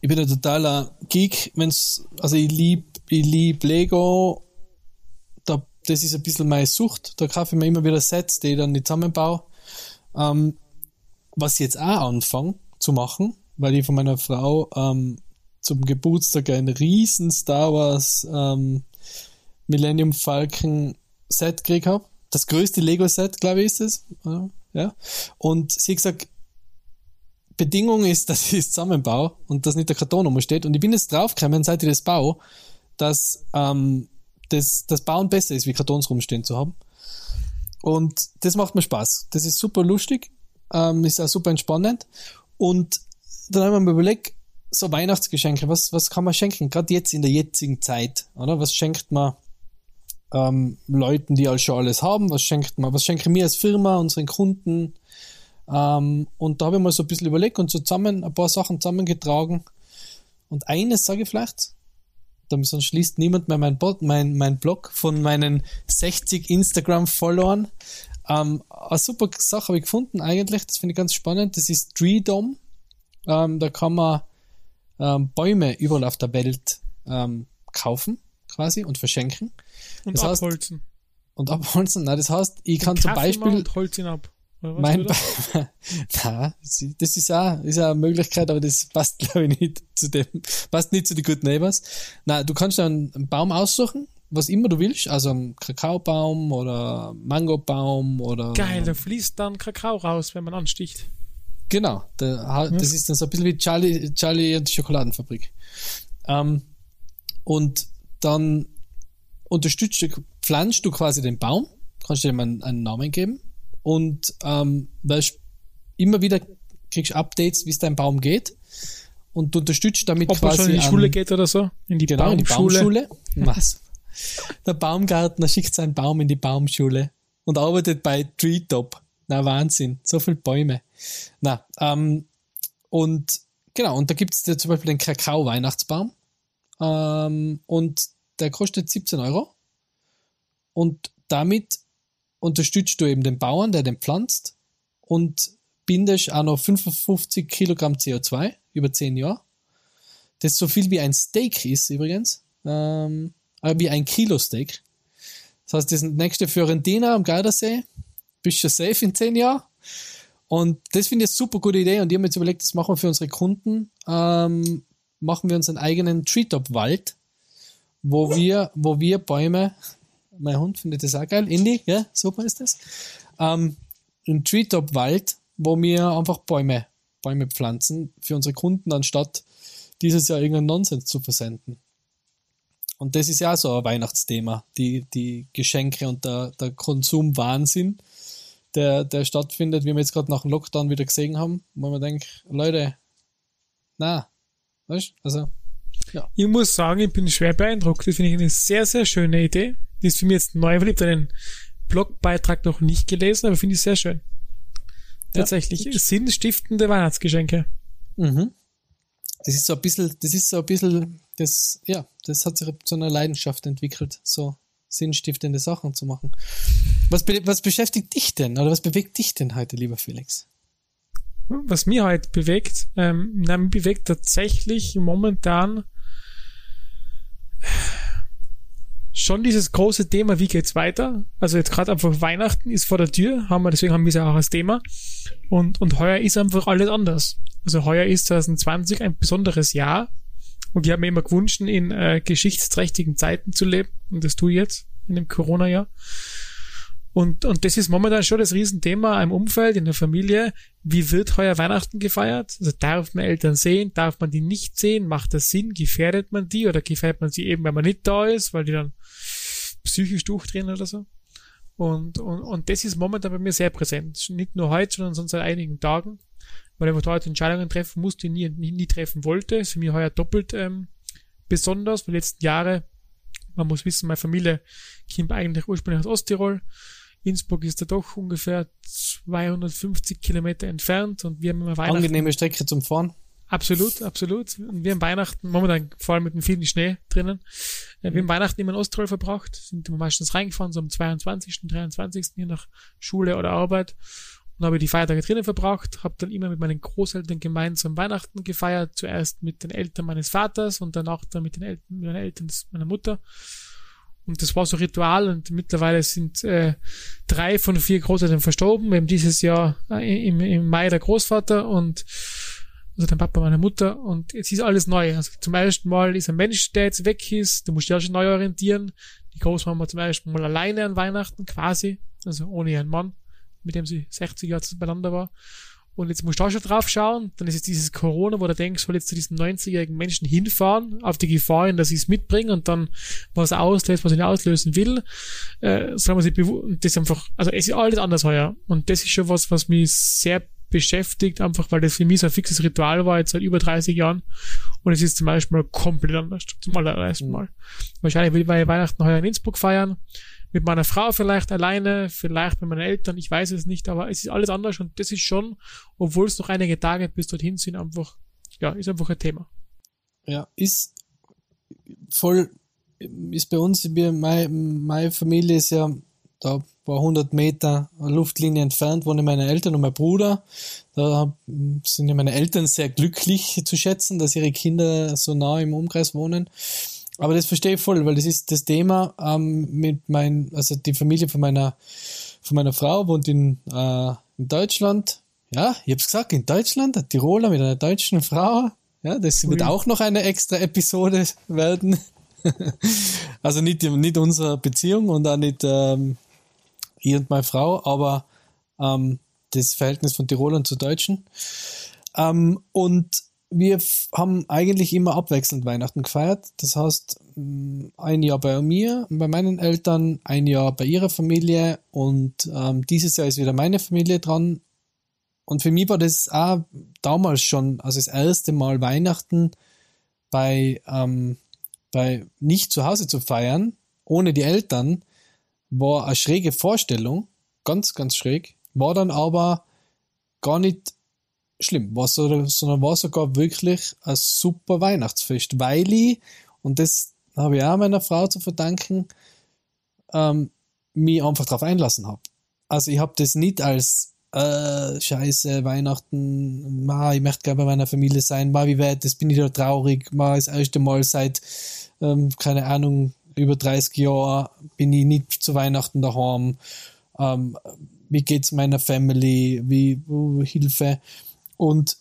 [SPEAKER 1] ich bin ein totaler Geek, wenn's, also ich lieb, ich lieb Lego, da, das ist ein bisschen meine Sucht, da kaufe ich mir immer wieder Sets, die ich dann nicht zusammenbaue. Ähm, was ich jetzt auch anfange zu machen, weil ich von meiner Frau ähm, zum Geburtstag ein riesen Star Wars ähm, Millennium Falcon Set gekriegt habe. Das größte Lego-Set, glaube ich, ist es. Ja. Und sie hat gesagt, Bedingung ist, dass ich es zusammenbaue und dass nicht der Karton rumsteht. Und ich bin jetzt draufgekommen, seit ich das baue, dass ähm, das, das Bauen besser ist, wie Kartons rumstehen zu haben. Und das macht mir Spaß. Das ist super lustig, ähm, ist auch super entspannend. Und dann haben wir mir überlegt, so Weihnachtsgeschenke, was, was kann man schenken? Gerade jetzt in der jetzigen Zeit, oder? Was schenkt man ähm, Leuten, die schon alles haben? Was schenkt man? Was schenke ich mir als Firma, unseren Kunden? Ähm, und da habe ich mal so ein bisschen überlegt und so zusammen ein paar Sachen zusammengetragen. Und eines sage ich vielleicht, sonst schließt niemand mehr mein, Bot, mein, mein Blog von meinen 60 Instagram-Followern. Ähm, eine super Sache habe ich gefunden eigentlich, das finde ich ganz spannend. Das ist Treedom. Ähm, da kann man ähm, Bäume überall auf der Welt ähm, kaufen quasi und verschenken.
[SPEAKER 2] Und das abholzen. Heißt,
[SPEAKER 1] und abholzen. Na, das heißt, ich kann zum Beispiel.
[SPEAKER 2] Und holz ihn ab.
[SPEAKER 1] Mein Na, das ist auch, ist auch eine Möglichkeit, aber das passt, glaube ich, nicht zu dem, passt nicht zu den Good Neighbors. Na, du kannst einen, einen Baum aussuchen, was immer du willst, also einen Kakaobaum oder Mangobaum oder.
[SPEAKER 2] Geil, da fließt dann Kakao raus, wenn man ansticht.
[SPEAKER 1] Genau, da, das ist dann so ein bisschen wie Charlie, Charlie und die Schokoladenfabrik. Ähm, und dann unterstützt du, pflanzt du quasi den Baum, kannst du ihm einen, einen Namen geben und ähm, weißt, immer wieder kriegst du Updates, wie es deinem Baum geht und du unterstützt damit
[SPEAKER 2] Ob quasi. Ob in die Schule geht oder so?
[SPEAKER 1] In die genau, Baumschule. In die Baumschule. Was? Der Baumgärtner schickt seinen Baum in die Baumschule und arbeitet bei Treetop. Na, Wahnsinn. So viele Bäume. Na, ähm, und genau, und da gibt es zum Beispiel den Kakao-Weihnachtsbaum. Ähm, und der kostet 17 Euro. Und damit unterstützt du eben den Bauern, der den pflanzt und bindest auch noch 55 Kilogramm CO2 über 10 Jahre. Das ist so viel wie ein Steak ist übrigens. Ähm, äh, wie ein Kilo Steak. Das heißt, das nächste Fiorentina am Gardasee bist du safe in 10 Jahren. Und das finde ich eine super gute Idee. Und ich habe mir jetzt überlegt, das machen wir für unsere Kunden. Ähm, machen wir uns einen eigenen Treetop-Wald, wo wir, wo wir Bäume, mein Hund findet das auch geil, Indy, ja, super ist das, ähm, ein Treetop-Wald, wo wir einfach Bäume, Bäume pflanzen für unsere Kunden, anstatt dieses Jahr irgendeinen Nonsens zu versenden. Und das ist ja auch so ein Weihnachtsthema, die, die Geschenke und der, der Konsumwahnsinn, der, der stattfindet, wie wir jetzt gerade nach dem Lockdown wieder gesehen haben, wo man denkt, Leute, na, weißt also
[SPEAKER 2] Ja. Ich muss sagen, ich bin schwer beeindruckt. Das finde ich eine sehr, sehr schöne Idee. Die ist für mich jetzt neu, weil ich einen Blogbeitrag noch nicht gelesen, aber finde ich sehr schön. Tatsächlich. Ja. Sinnstiftende Weihnachtsgeschenke.
[SPEAKER 1] Mhm. Das ist so ein bisschen, das ist so ein bisschen, das, ja, das hat sich zu einer Leidenschaft entwickelt, so sinnstiftende Sachen zu machen. Was, was beschäftigt dich denn oder was bewegt dich denn heute, lieber Felix?
[SPEAKER 2] Was mir heute bewegt, ähm, na, mich bewegt tatsächlich momentan schon dieses große Thema, wie geht's weiter? Also jetzt gerade einfach Weihnachten ist vor der Tür, haben wir, deswegen haben wir es ja auch als Thema. Und, und heuer ist einfach alles anders. Also heuer ist 2020 ein besonderes Jahr. Und ich habe mir immer gewünscht, in äh, geschichtsträchtigen Zeiten zu leben. Und das tue ich jetzt in dem Corona-Jahr. Und, und das ist momentan schon das Riesenthema im Umfeld, in der Familie. Wie wird heuer Weihnachten gefeiert? Also darf man Eltern sehen? Darf man die nicht sehen? Macht das Sinn? Gefährdet man die oder gefährdet man sie eben, wenn man nicht da ist, weil die dann psychisch durchdrehen oder so? Und, und, und das ist momentan bei mir sehr präsent. Nicht nur heute, sondern sonst seit einigen Tagen. Weil ich heute Entscheidungen treffen musste, die ich nie, nie, nie treffen wollte. Das ist für mich heuer doppelt ähm, besonders, die letzten Jahre, man muss wissen, meine Familie kommt eigentlich ursprünglich aus Osttirol Innsbruck ist da doch ungefähr 250 Kilometer entfernt und wir haben immer
[SPEAKER 1] Weihnachten. Angenehme Strecke zum Fahren.
[SPEAKER 2] Absolut, absolut. Und wir haben Weihnachten, momentan vor allem mit dem vielen Schnee drinnen, äh, wir haben Weihnachten immer in Osttirol verbracht, sind meistens reingefahren, so am 22., 23., je nach Schule oder Arbeit und habe die Feiertage drinnen verbracht, habe dann immer mit meinen Großeltern gemeinsam Weihnachten gefeiert, zuerst mit den Eltern meines Vaters und danach dann mit den Eltern, mit meinen Eltern meiner Mutter. Und das war so Ritual und mittlerweile sind äh, drei von vier Großeltern verstorben. Haben dieses Jahr äh, im, im Mai der Großvater und also dein Papa, meine Mutter und jetzt ist alles neu. Also zum ersten Mal ist ein Mensch, der jetzt weg ist, du musst dich auch schon neu orientieren. Die Großmama zum ersten Mal alleine an Weihnachten quasi, also ohne ihren Mann, mit dem sie 60 Jahre beieinander war. Und jetzt musst du auch schon drauf schauen. Dann ist jetzt dieses Corona, wo du denkst, soll jetzt zu diesen 90-jährigen Menschen hinfahren, auf die Gefahr hin, dass sie es mitbringen und dann was auslöst, was ich nicht auslösen will. Äh, soll man sich bewusst, das ist einfach, also es ist alles anders heuer. Und das ist schon was, was mich sehr beschäftigt, einfach weil das für mich so ein fixes Ritual war, jetzt seit über 30 Jahren. Und es ist zum Beispiel mal komplett anders, zum allerersten mhm. Mal. Wahrscheinlich will ich Weihnachten heuer in Innsbruck feiern mit meiner Frau vielleicht alleine, vielleicht mit meinen Eltern, ich weiß es nicht, aber es ist alles anders und das ist schon, obwohl es noch einige Tage bis dorthin sind, einfach, ja, ist einfach ein Thema.
[SPEAKER 1] Ja, ist voll, ist bei uns, meine, meine Familie ist ja da ein paar hundert Meter Luftlinie entfernt, wohnen meine Eltern und mein Bruder. Da sind ja meine Eltern sehr glücklich zu schätzen, dass ihre Kinder so nah im Umkreis wohnen. Aber das verstehe ich voll, weil das ist das Thema ähm, mit mein, also die Familie von meiner, von meiner Frau wohnt in, äh, in Deutschland. Ja, ich hab's gesagt, in Deutschland, ein Tiroler mit einer deutschen Frau. Ja, das wird auch noch eine extra Episode werden. also nicht, nicht unsere Beziehung und auch nicht ähm, ich und meine Frau, aber ähm, das Verhältnis von Tirolern zu Deutschen. Ähm, und wir haben eigentlich immer abwechselnd Weihnachten gefeiert. Das heißt, mm, ein Jahr bei mir, bei meinen Eltern, ein Jahr bei ihrer Familie und ähm, dieses Jahr ist wieder meine Familie dran. Und für mich war das auch damals schon, also das erste Mal Weihnachten bei, ähm, bei nicht zu Hause zu feiern, ohne die Eltern, war eine schräge Vorstellung, ganz, ganz schräg, war dann aber gar nicht schlimm, sondern war sogar wirklich ein super Weihnachtsfest, weil ich, und das habe ich auch meiner Frau zu verdanken, ähm, mich einfach darauf einlassen habe. Also ich habe das nicht als äh, Scheiße, Weihnachten, ma, ich möchte gerne bei meiner Familie sein, ma, wie weit, das bin ich da traurig, ma, das erste Mal seit, ähm, keine Ahnung, über 30 Jahren bin ich nicht zu Weihnachten daheim, ähm, wie geht's meiner Family, wie, uh, Hilfe. Und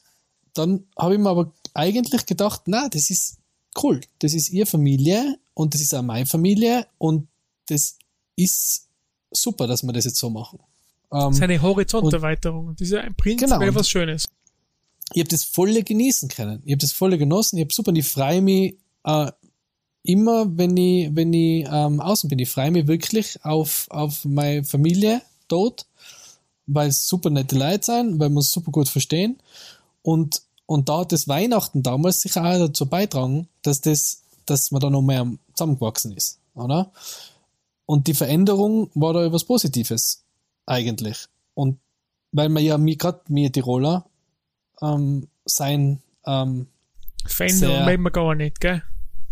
[SPEAKER 1] dann habe ich mir aber eigentlich gedacht, na, das ist cool. Das ist ihre Familie und das ist auch meine Familie und das ist super, dass wir das jetzt so machen.
[SPEAKER 2] Ähm, Seine Horizonterweiterung. Das ist ja ein Prinzip genau, was Schönes.
[SPEAKER 1] Ich habe das volle genießen können. Ich habe das volle genossen. Ich habe super, und ich freue mich äh, immer, wenn ich, wenn ich ähm, außen bin. Ich freue mich wirklich auf, auf meine Familie dort weil es super nette Leute sind, weil wir es super gut verstehen. Und, und da hat das Weihnachten damals sicher auch dazu beitragen, dass das, dass man da noch mehr zusammengewachsen ist, oder? Und die Veränderung war da etwas Positives, eigentlich. Und weil man ja, gerade mir Tiroler, ähm, sein, ähm,
[SPEAKER 2] Veränderung mögen wir gar nicht, gell?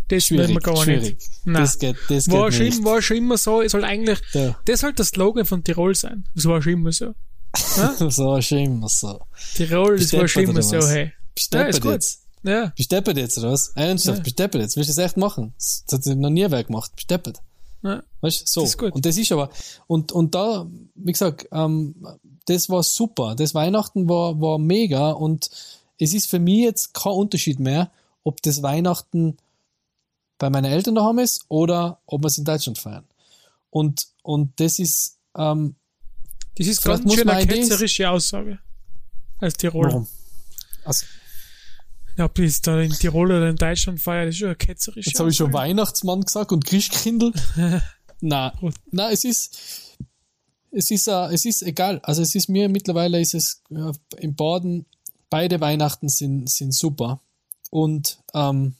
[SPEAKER 2] Das
[SPEAKER 1] schwierig,
[SPEAKER 2] wir gar
[SPEAKER 1] schwierig.
[SPEAKER 2] nicht. Nein.
[SPEAKER 1] Das geht, das
[SPEAKER 2] war,
[SPEAKER 1] geht
[SPEAKER 2] schon,
[SPEAKER 1] nicht.
[SPEAKER 2] war schon immer so, es soll eigentlich,
[SPEAKER 1] Der,
[SPEAKER 2] das soll der Slogan von Tirol sein. Das war schon immer so.
[SPEAKER 1] so schön immer so.
[SPEAKER 2] Tirol, das war
[SPEAKER 1] Besteppert
[SPEAKER 2] schon immer
[SPEAKER 1] oder
[SPEAKER 2] so, hey.
[SPEAKER 1] Bist
[SPEAKER 2] Ja, ist gut.
[SPEAKER 1] jetzt?
[SPEAKER 2] Ja.
[SPEAKER 1] Bist deppert jetzt, oder was? Ernsthaft,
[SPEAKER 2] Ja.
[SPEAKER 1] bist deppert jetzt? Willst du das echt machen? Das hat noch nie wer gemacht. Bist deppert?
[SPEAKER 2] ja.
[SPEAKER 1] Weißt du, so.
[SPEAKER 2] Das ist gut.
[SPEAKER 1] Und das ist aber, und, und da, wie gesagt, ähm, das war super. Das Weihnachten war, war mega und es ist für mich jetzt kein Unterschied mehr, ob das Weihnachten bei meinen Eltern daheim ist oder ob wir es in Deutschland feiern. Und, und das ist, ähm,
[SPEAKER 2] Das ist
[SPEAKER 1] Vielleicht
[SPEAKER 2] ganz schön eine ketzerische Aussage. Als Tiroler.
[SPEAKER 1] warum? Also,
[SPEAKER 2] Ja, ob ich da in Tirol oder in Deutschland feiere, das ist schon eine ketzerische
[SPEAKER 1] Jetzt habe ich schon. Weihnachtsmann gesagt und Christkindl. na,
[SPEAKER 2] Gut.
[SPEAKER 1] na, es ist, es ist, äh, es ist egal. Also es ist mir mittlerweile ist es äh, im Baden beide Weihnachten sind sind super und ähm,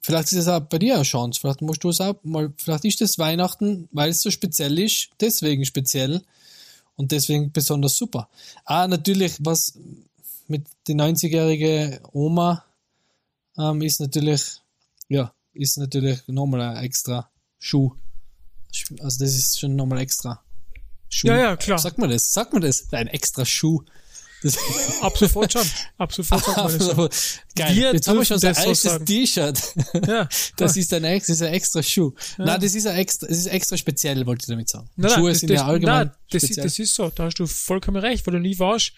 [SPEAKER 1] vielleicht ist es auch bei dir eine Chance. Vielleicht musst du es auch mal. Vielleicht ist das Weihnachten, weil es so speziell ist, deswegen speziell und deswegen besonders super. Ah, natürlich was mit die 90-jährige Oma ähm, ist natürlich ja, ist natürlich nochmal ein extra Schuh. Also das ist schon nochmal extra Schuh.
[SPEAKER 2] Ja, ja, klar.
[SPEAKER 1] Sagt man das? Sagt man das? Ein extra Schuh. Das
[SPEAKER 2] Ab sofort schon. Ab sofort sagt man so.
[SPEAKER 1] Geil.
[SPEAKER 2] Wir
[SPEAKER 1] Jetzt haben wir schon so ein
[SPEAKER 2] das so
[SPEAKER 1] echtes
[SPEAKER 2] sagen.
[SPEAKER 1] T-Shirt.
[SPEAKER 2] Ja.
[SPEAKER 1] Das ist ein extra, das ist ein extra Schuh. Nein, das ist ein extra, das ist extra speziell, wollte ich damit sagen.
[SPEAKER 2] Nein,
[SPEAKER 1] Schuhe
[SPEAKER 2] das,
[SPEAKER 1] sind
[SPEAKER 2] das,
[SPEAKER 1] ja allgemein
[SPEAKER 2] nein, das, ist,
[SPEAKER 1] speziell.
[SPEAKER 2] das ist so. Da hast du vollkommen recht, weil du nie weißt,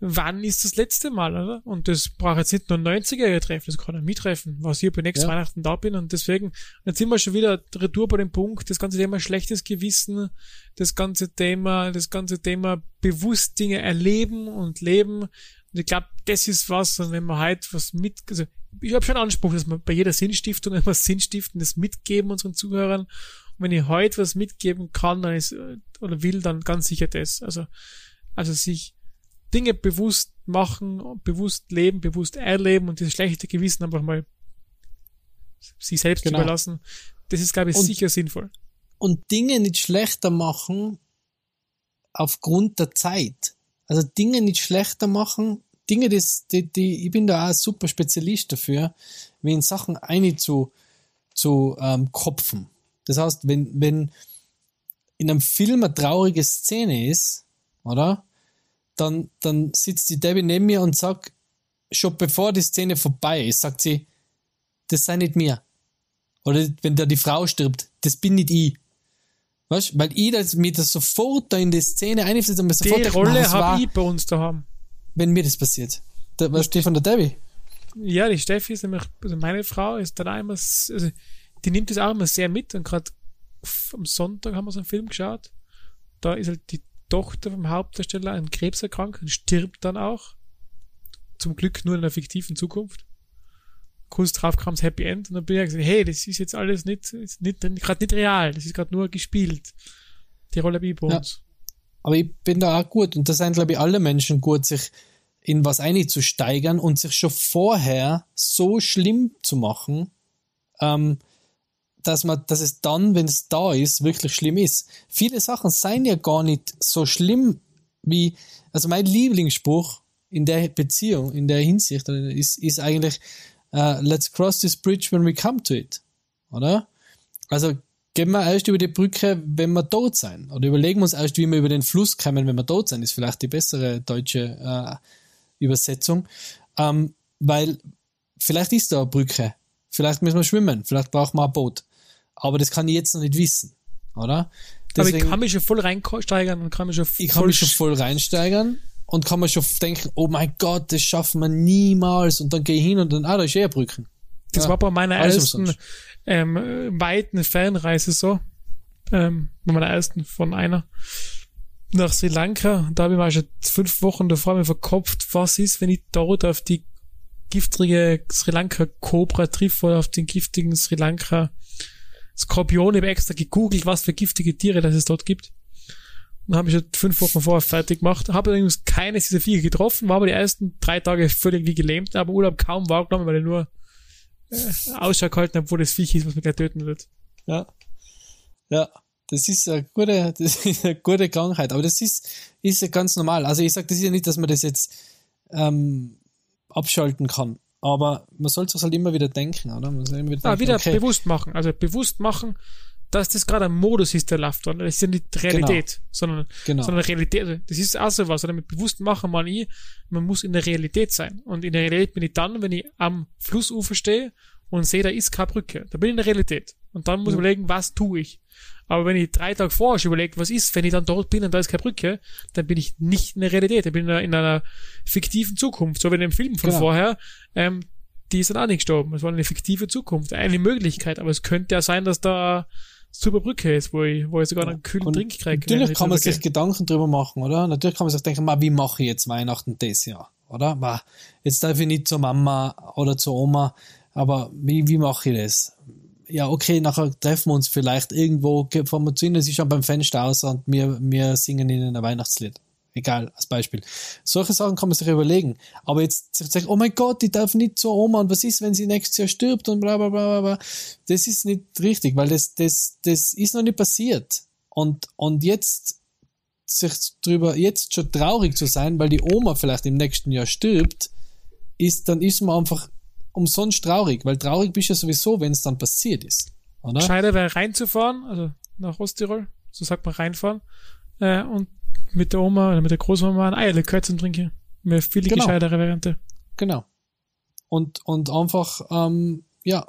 [SPEAKER 2] wann ist das letzte Mal, oder? Und das braucht jetzt nicht nur ein 90er treffen, das kann er mittreffen, was ich bei nächsten
[SPEAKER 1] Ja.
[SPEAKER 2] Weihnachten da bin. Und deswegen, jetzt sind wir schon wieder retour bei dem Punkt, das ganze Thema schlechtes Gewissen, das ganze Thema, das ganze Thema bewusst Dinge erleben und leben. Und ich glaube, das ist was, und wenn man halt was mit, also ich habe schon Anspruch, dass wir bei jeder Sinnstiftung etwas Sinnstiftendes mitgeben unseren Zuhörern. Und wenn ich heute was mitgeben kann, dann ist, äh, oder will, dann ganz sicher das. Also, also sich Dinge bewusst machen, bewusst leben, bewusst erleben und das schlechte Gewissen einfach mal sich selbst
[SPEAKER 1] Genau.
[SPEAKER 2] überlassen. Das ist, glaube ich,
[SPEAKER 1] Und-
[SPEAKER 2] sicher sinnvoll.
[SPEAKER 1] und Dinge nicht schlechter machen aufgrund der Zeit. Also Dinge nicht schlechter machen, Dinge, das, die, die, ich bin da auch ein super Spezialist dafür, wie in Sachen eine zu, zu ähm, kopfen. Das heißt, wenn, wenn in einem Film eine traurige Szene ist, oder? Dann, dann sitzt die Debbie neben mir und sagt, schon bevor die Szene vorbei ist, sagt sie, das sei nicht mir. Oder wenn da die Frau stirbt, das bin nicht ich. Weißt? Weil ich das, mir das sofort da in die Szene einfließt und mir sofort
[SPEAKER 2] Die
[SPEAKER 1] denke,
[SPEAKER 2] Rolle habe ich bei uns daheim.
[SPEAKER 1] wenn mir das passiert. Da, was steht von der Debbie?
[SPEAKER 2] Ja, die Steffi ist nämlich, also meine Frau ist dann auch immer, also die nimmt das auch immer sehr mit und gerade am Sonntag haben wir so einen Film geschaut. Da ist halt die Tochter vom Hauptdarsteller an Krebs erkrankt und stirbt dann auch. Zum Glück nur in einer fiktiven Zukunft. Kurz drauf kam das Happy End und dann bin ich gesagt, hey, das ist jetzt alles nicht, ist nicht gerade nicht real, das ist gerade nur gespielt. Die Rolle bei
[SPEAKER 1] Ja.
[SPEAKER 2] uns.
[SPEAKER 1] Aber ich bin da auch gut und da sind, glaube ich, alle Menschen gut, sich in was einzusteigern und sich schon vorher so schlimm zu machen, ähm, dass man, dass es dann, wenn es da ist, wirklich schlimm ist. Viele Sachen seien ja gar nicht so schlimm wie, also mein Lieblingsspruch in der Beziehung, in der Hinsicht ist, ist eigentlich, äh, let's cross this bridge when we come to it. Oder? Also gehen wir erst über die Brücke, wenn wir tot sein. Oder überlegen wir uns erst, wie wir über den Fluss kommen, wenn wir tot sein. Ist vielleicht die bessere deutsche äh, Übersetzung. Ähm, weil vielleicht ist da eine Brücke. Vielleicht müssen wir schwimmen. Vielleicht brauchen wir ein Boot. Aber das kann ich jetzt noch nicht wissen. Oder?
[SPEAKER 2] Aber ich kann mich schon voll reinsteigern und kann mich schon
[SPEAKER 1] ich kann mich schon voll reinsteigern und kann mir schon denken, oh mein Gott, das schaffen wir niemals. Und dann gehe ich hin und dann, ah, da ist eh eine Brücke.
[SPEAKER 2] Das
[SPEAKER 1] Ja,
[SPEAKER 2] war bei meiner ersten ähm, äh, weiten Fernreise so. Ähm, bei meiner ersten von einer nach Sri Lanka. Da habe ich mal schon fünf Wochen davor mir verkopft, was ist, wenn ich dort auf die giftige Sri Lanka Cobra triff oder auf den giftigen Sri Lanka Skorpion. Ich habe extra gegoogelt, was für giftige Tiere das es dort gibt. Dann habe ich halt fünf Wochen vorher fertig gemacht. Habe übrigens keines dieser Viecher getroffen, war aber die ersten drei Tage völlig wie gelähmt, aber Urlaub kaum wahrgenommen, weil ich nur äh, Ausschau gehalten habe, wo das Viech ist, was mich gleich töten wird.
[SPEAKER 1] Ja. Ja. Das ist eine gute, das ist eine gute Krankheit, aber das ist, ist ja ganz normal. Also ich sage das ist ja nicht, dass man das jetzt ähm, abschalten kann. Aber man sollte es halt immer wieder denken, oder? Man soll immer
[SPEAKER 2] wieder, ah, denken, wieder okay. bewusst machen. Also bewusst machen, dass das gerade ein Modus ist, der läuft, oder? Das ist ja nicht Realität, genau. sondern, genau. sondern Realität. Also das ist auch so was, oder? Mit bewusst machen man ich, man muss in der Realität sein. Und in der Realität bin ich dann, wenn ich am Flussufer stehe und sehe, da ist keine Brücke. Da bin ich in der Realität. Und dann muss ich mhm. überlegen, was tue ich? Aber wenn ich drei Tage vorher schon überlege, was ist, wenn ich dann dort bin und da ist keine Brücke, dann bin ich nicht in der Realität, dann bin ich in einer, fiktiven Zukunft. So wie in dem Film von genau. vorher, ähm, die ist dann auch nicht gestorben. Es war eine fiktive Zukunft, eine Möglichkeit, aber es könnte ja sein, dass da super Brücke ist, wo ich, wo ich sogar einen kühlen Trink kriege.
[SPEAKER 1] Natürlich kann man sich Gedanken drüber machen, oder? Natürlich kann man sich denken, ma, wie mache ich jetzt Weihnachten das Jahr, oder? Ma, jetzt darf ich nicht zur Mama oder zur Oma, aber wie, wie mache ich das? Ja, okay, nachher treffen wir uns vielleicht irgendwo, fahren wir zu ihnen, sie schauen beim Fenster aus und wir, wir singen ihnen ein Weihnachtslied. Egal, als Beispiel. Solche Sachen kann man sich überlegen. Aber jetzt sagen, oh mein Gott, die darf nicht zur Oma und was ist, wenn sie nächstes Jahr stirbt und bla bla bla bla. Das ist nicht richtig, weil das, das, das ist noch nicht passiert. Und, und jetzt sich drüber, jetzt schon traurig zu sein, weil die Oma vielleicht im nächsten Jahr stirbt, ist, dann ist man einfach umsonst traurig, weil traurig bist du ja sowieso, wenn es dann passiert ist. Oder?
[SPEAKER 2] Gescheiter wäre reinzufahren, also nach Osttirol, so sagt man reinfahren, äh, und mit der Oma oder mit der Großmama ein Eierlikör zum Trinken. Mehr viel genau. gescheitere Variante.
[SPEAKER 1] Genau. Und, und einfach, ähm, ja,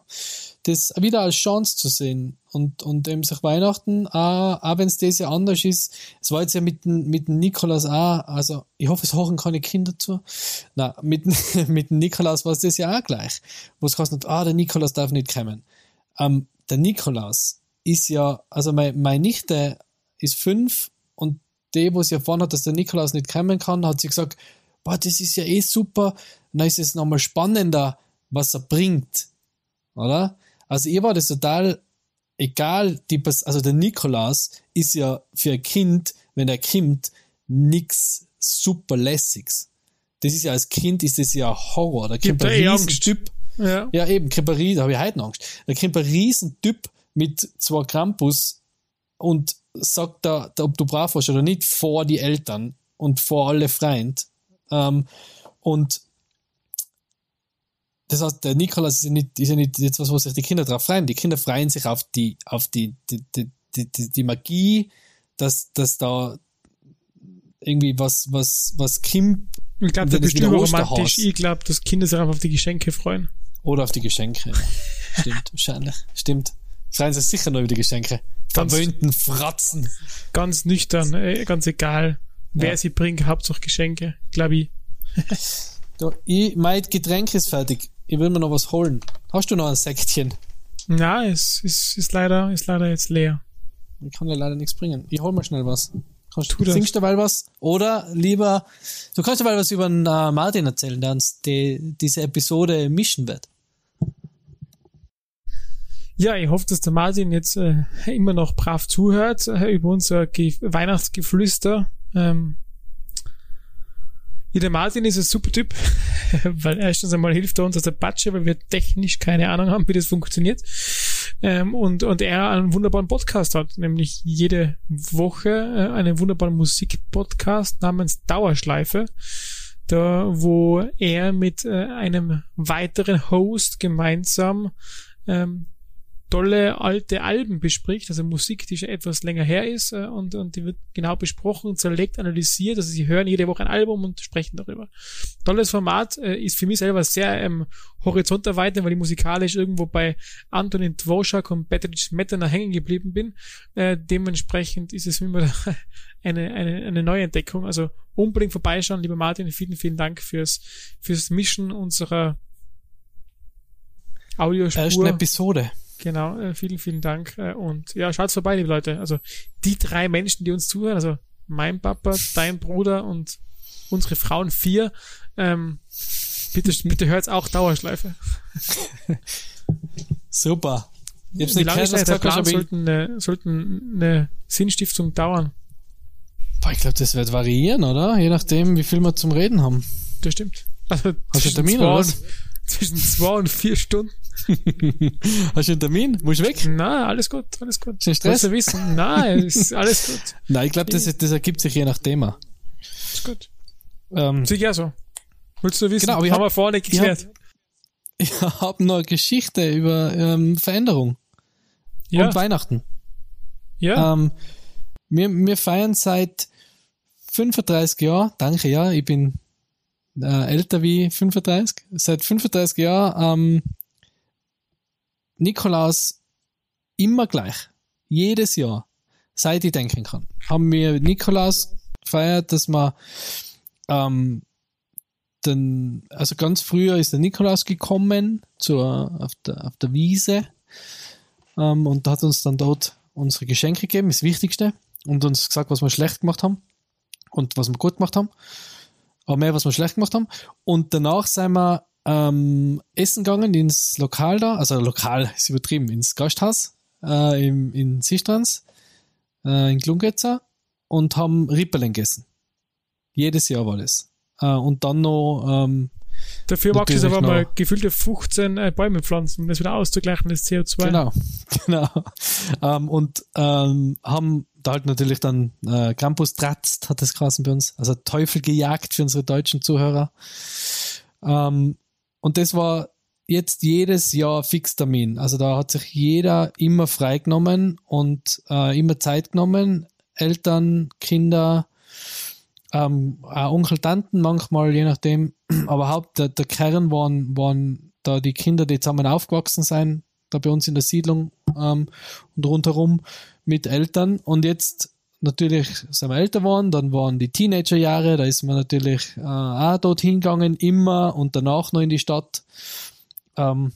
[SPEAKER 1] das wieder als Chance zu sehen und, und eben sich Weihnachten, auch, auch wenn es das ja anders ist, es war jetzt ja mit dem, mit Nikolaus auch, also ich hoffe, es hören keine Kinder zu. Na, mit, mit dem Nikolaus war es das ja auch gleich. Wo es kostet, ah, der Nikolaus darf nicht kommen. Ähm, der Nikolaus ist ja, also meine, meine Nichte ist fünf und die, wo sie erfahren hat, dass der Nikolaus nicht kommen kann, hat sie gesagt, boah, das ist ja eh super, dann ist es nochmal spannender, was er bringt. Oder? Also ihr war das total egal, die, also der Nikolaus ist ja für ein Kind, wenn er kommt, nix super lässiges. Das ist ja als Kind ist das ja Horror. Da kommt ein eh Riesentyp. Ja. ja, eben, kommt ein da habe ich heute Angst. Da kommt ein Riesentyp mit zwei Krampus und sagt da, ob du brav warst oder nicht, vor die Eltern und vor alle Freunde. Ähm, und das heißt, der Nikolaus ist ja nicht, ist ja nicht jetzt was, wo sich die Kinder drauf freuen. Die Kinder freuen sich auf die, auf die, die, die, die, die Magie, dass, dass da irgendwie was, was, was Kim.
[SPEAKER 2] Ich glaube, der bestimmt romantisch. Ich glaube, dass Kinder sich einfach auf die Geschenke freuen.
[SPEAKER 1] Oder auf die Geschenke. Stimmt, wahrscheinlich. Stimmt. Freuen sich sicher nur über die Geschenke. Verwöhnten Fratzen.
[SPEAKER 2] Ganz nüchtern, äh, ganz egal, wer ja. sie bringt, Hauptsache Geschenke, glaube ich.
[SPEAKER 1] du, ich, mein Getränk ist fertig ich will mir noch was holen. Hast du noch ein Säckchen?
[SPEAKER 2] Na, es ist, ist, leider, ist leider jetzt leer.
[SPEAKER 1] Ich kann dir leider nichts bringen. Ich hol mal schnell was. Kannst, tu singst du dabei was? Oder lieber, du kannst dabei was über den äh, Martin erzählen, der uns die, diese Episode mischen wird.
[SPEAKER 2] Ja, ich hoffe, dass der Martin jetzt äh, immer noch brav zuhört äh, über unser Ge Weihnachtsgeflüster. Ähm, ja, der Martin ist ein super Typ, weil erstens einmal hilft er uns aus der Patsche, weil wir technisch keine Ahnung haben, wie das funktioniert. Ähm, und, und er einen wunderbaren Podcast hat, nämlich jede Woche äh, einen wunderbaren Musikpodcast namens Dauerschleife, da wo er mit äh, einem weiteren Host gemeinsam ähm, tolle alte Alben bespricht, also Musik, die schon etwas länger her ist äh, und, und die wird genau besprochen, zerlegt, analysiert. Also sie hören jede Woche ein Album und sprechen darüber. Tolles Format, äh, ist für mich selber sehr ähm, Horizont erweitern, weil ich musikalisch irgendwo bei Antonin Dvorak und Patrick Mettener hängen geblieben bin. Äh, dementsprechend ist es immer eine, eine, eine neue Entdeckung. Also unbedingt vorbeischauen, lieber Martin, vielen, vielen Dank fürs, fürs Mischen unserer Audiospur.
[SPEAKER 1] Ersten Episode.
[SPEAKER 2] Genau, äh, vielen, vielen Dank. Äh, und ja, schaut vorbei, liebe Leute. Also die drei Menschen, die uns zuhören, also mein Papa, dein Bruder und unsere Frauen vier, ähm, bitte, bitte hört's auch Dauerschleife.
[SPEAKER 1] Super.
[SPEAKER 2] Wie lange ist der Plan? Sollten eine, sollten eine Sinnstiftung dauern?
[SPEAKER 1] Boah, ich glaube, das wird variieren, oder? Je nachdem, wie viel wir zum Reden haben.
[SPEAKER 2] Das stimmt. Also
[SPEAKER 1] Hast du Termin,
[SPEAKER 2] zwei
[SPEAKER 1] oder
[SPEAKER 2] und-? Zwischen zwei und vier Stunden.
[SPEAKER 1] Hast du einen Termin? Musst du weg?
[SPEAKER 2] Nein, alles gut, alles gut.
[SPEAKER 1] Ist Stress?
[SPEAKER 2] Du wissen? Nein, ist alles gut.
[SPEAKER 1] Nein, ich glaube, das, das ergibt sich je nach Thema.
[SPEAKER 2] Ist gut.
[SPEAKER 1] Ähm,
[SPEAKER 2] Sicher ja so. Willst du wissen?
[SPEAKER 1] Genau, aber
[SPEAKER 2] haben
[SPEAKER 1] hab-
[SPEAKER 2] wir vorne
[SPEAKER 1] hab-
[SPEAKER 2] geklärt.
[SPEAKER 1] ich habe noch eine Geschichte über ähm, Veränderung
[SPEAKER 2] Ja,
[SPEAKER 1] und Weihnachten.
[SPEAKER 2] ja.
[SPEAKER 1] Ähm, wir, wir feiern seit 35 Jahren, danke, ja, ich bin äh, älter wie 35, seit 35 Jahren ähm, Nikolaus immer gleich. Jedes Jahr, seit ich denken kann, haben wir Nikolaus gefeiert, dass wir ähm, den, also ganz früher ist der Nikolaus gekommen zur, auf, der, auf der Wiese ähm, und hat uns dann dort unsere Geschenke gegeben, das Wichtigste, und uns gesagt, was wir schlecht gemacht haben und was wir gut gemacht haben. Aber mehr, was wir schlecht gemacht haben. Und danach sind wir ähm, essen gegangen ins Lokal da, also Lokal ist übertrieben, ins Gasthaus äh, im, in Sistrans, äh, in Glungetzer und haben Rippelen gegessen. Jedes Jahr war das. Äh, und dann noch ähm,
[SPEAKER 2] Dafür magst du
[SPEAKER 1] natürlich
[SPEAKER 2] aber mal gefühlte 15 äh, Bäume pflanzen, um das wieder auszugleichen, das CO2.
[SPEAKER 1] Genau, genau. Ähm, und ähm, haben da halt natürlich dann äh, Krampus tratzt, hat das geheißen bei uns, also Teufel gejagt für unsere deutschen Zuhörer. Ähm, und das war jetzt jedes Jahr Fixtermin. Also da hat sich jeder immer freigenommen und äh, immer Zeit genommen. Eltern, Kinder, ähm, auch Onkel, Tanten manchmal, je nachdem. Aber Haupt, der, der Kern waren, waren da die Kinder, die zusammen aufgewachsen sind, da bei uns in der Siedlung ähm, und rundherum mit Eltern. Und jetzt natürlich sind wir älter geworden, dann waren die Teenagerjahre, da ist man natürlich äh, auch dorthin gegangen, immer und danach noch in die Stadt. Ähm,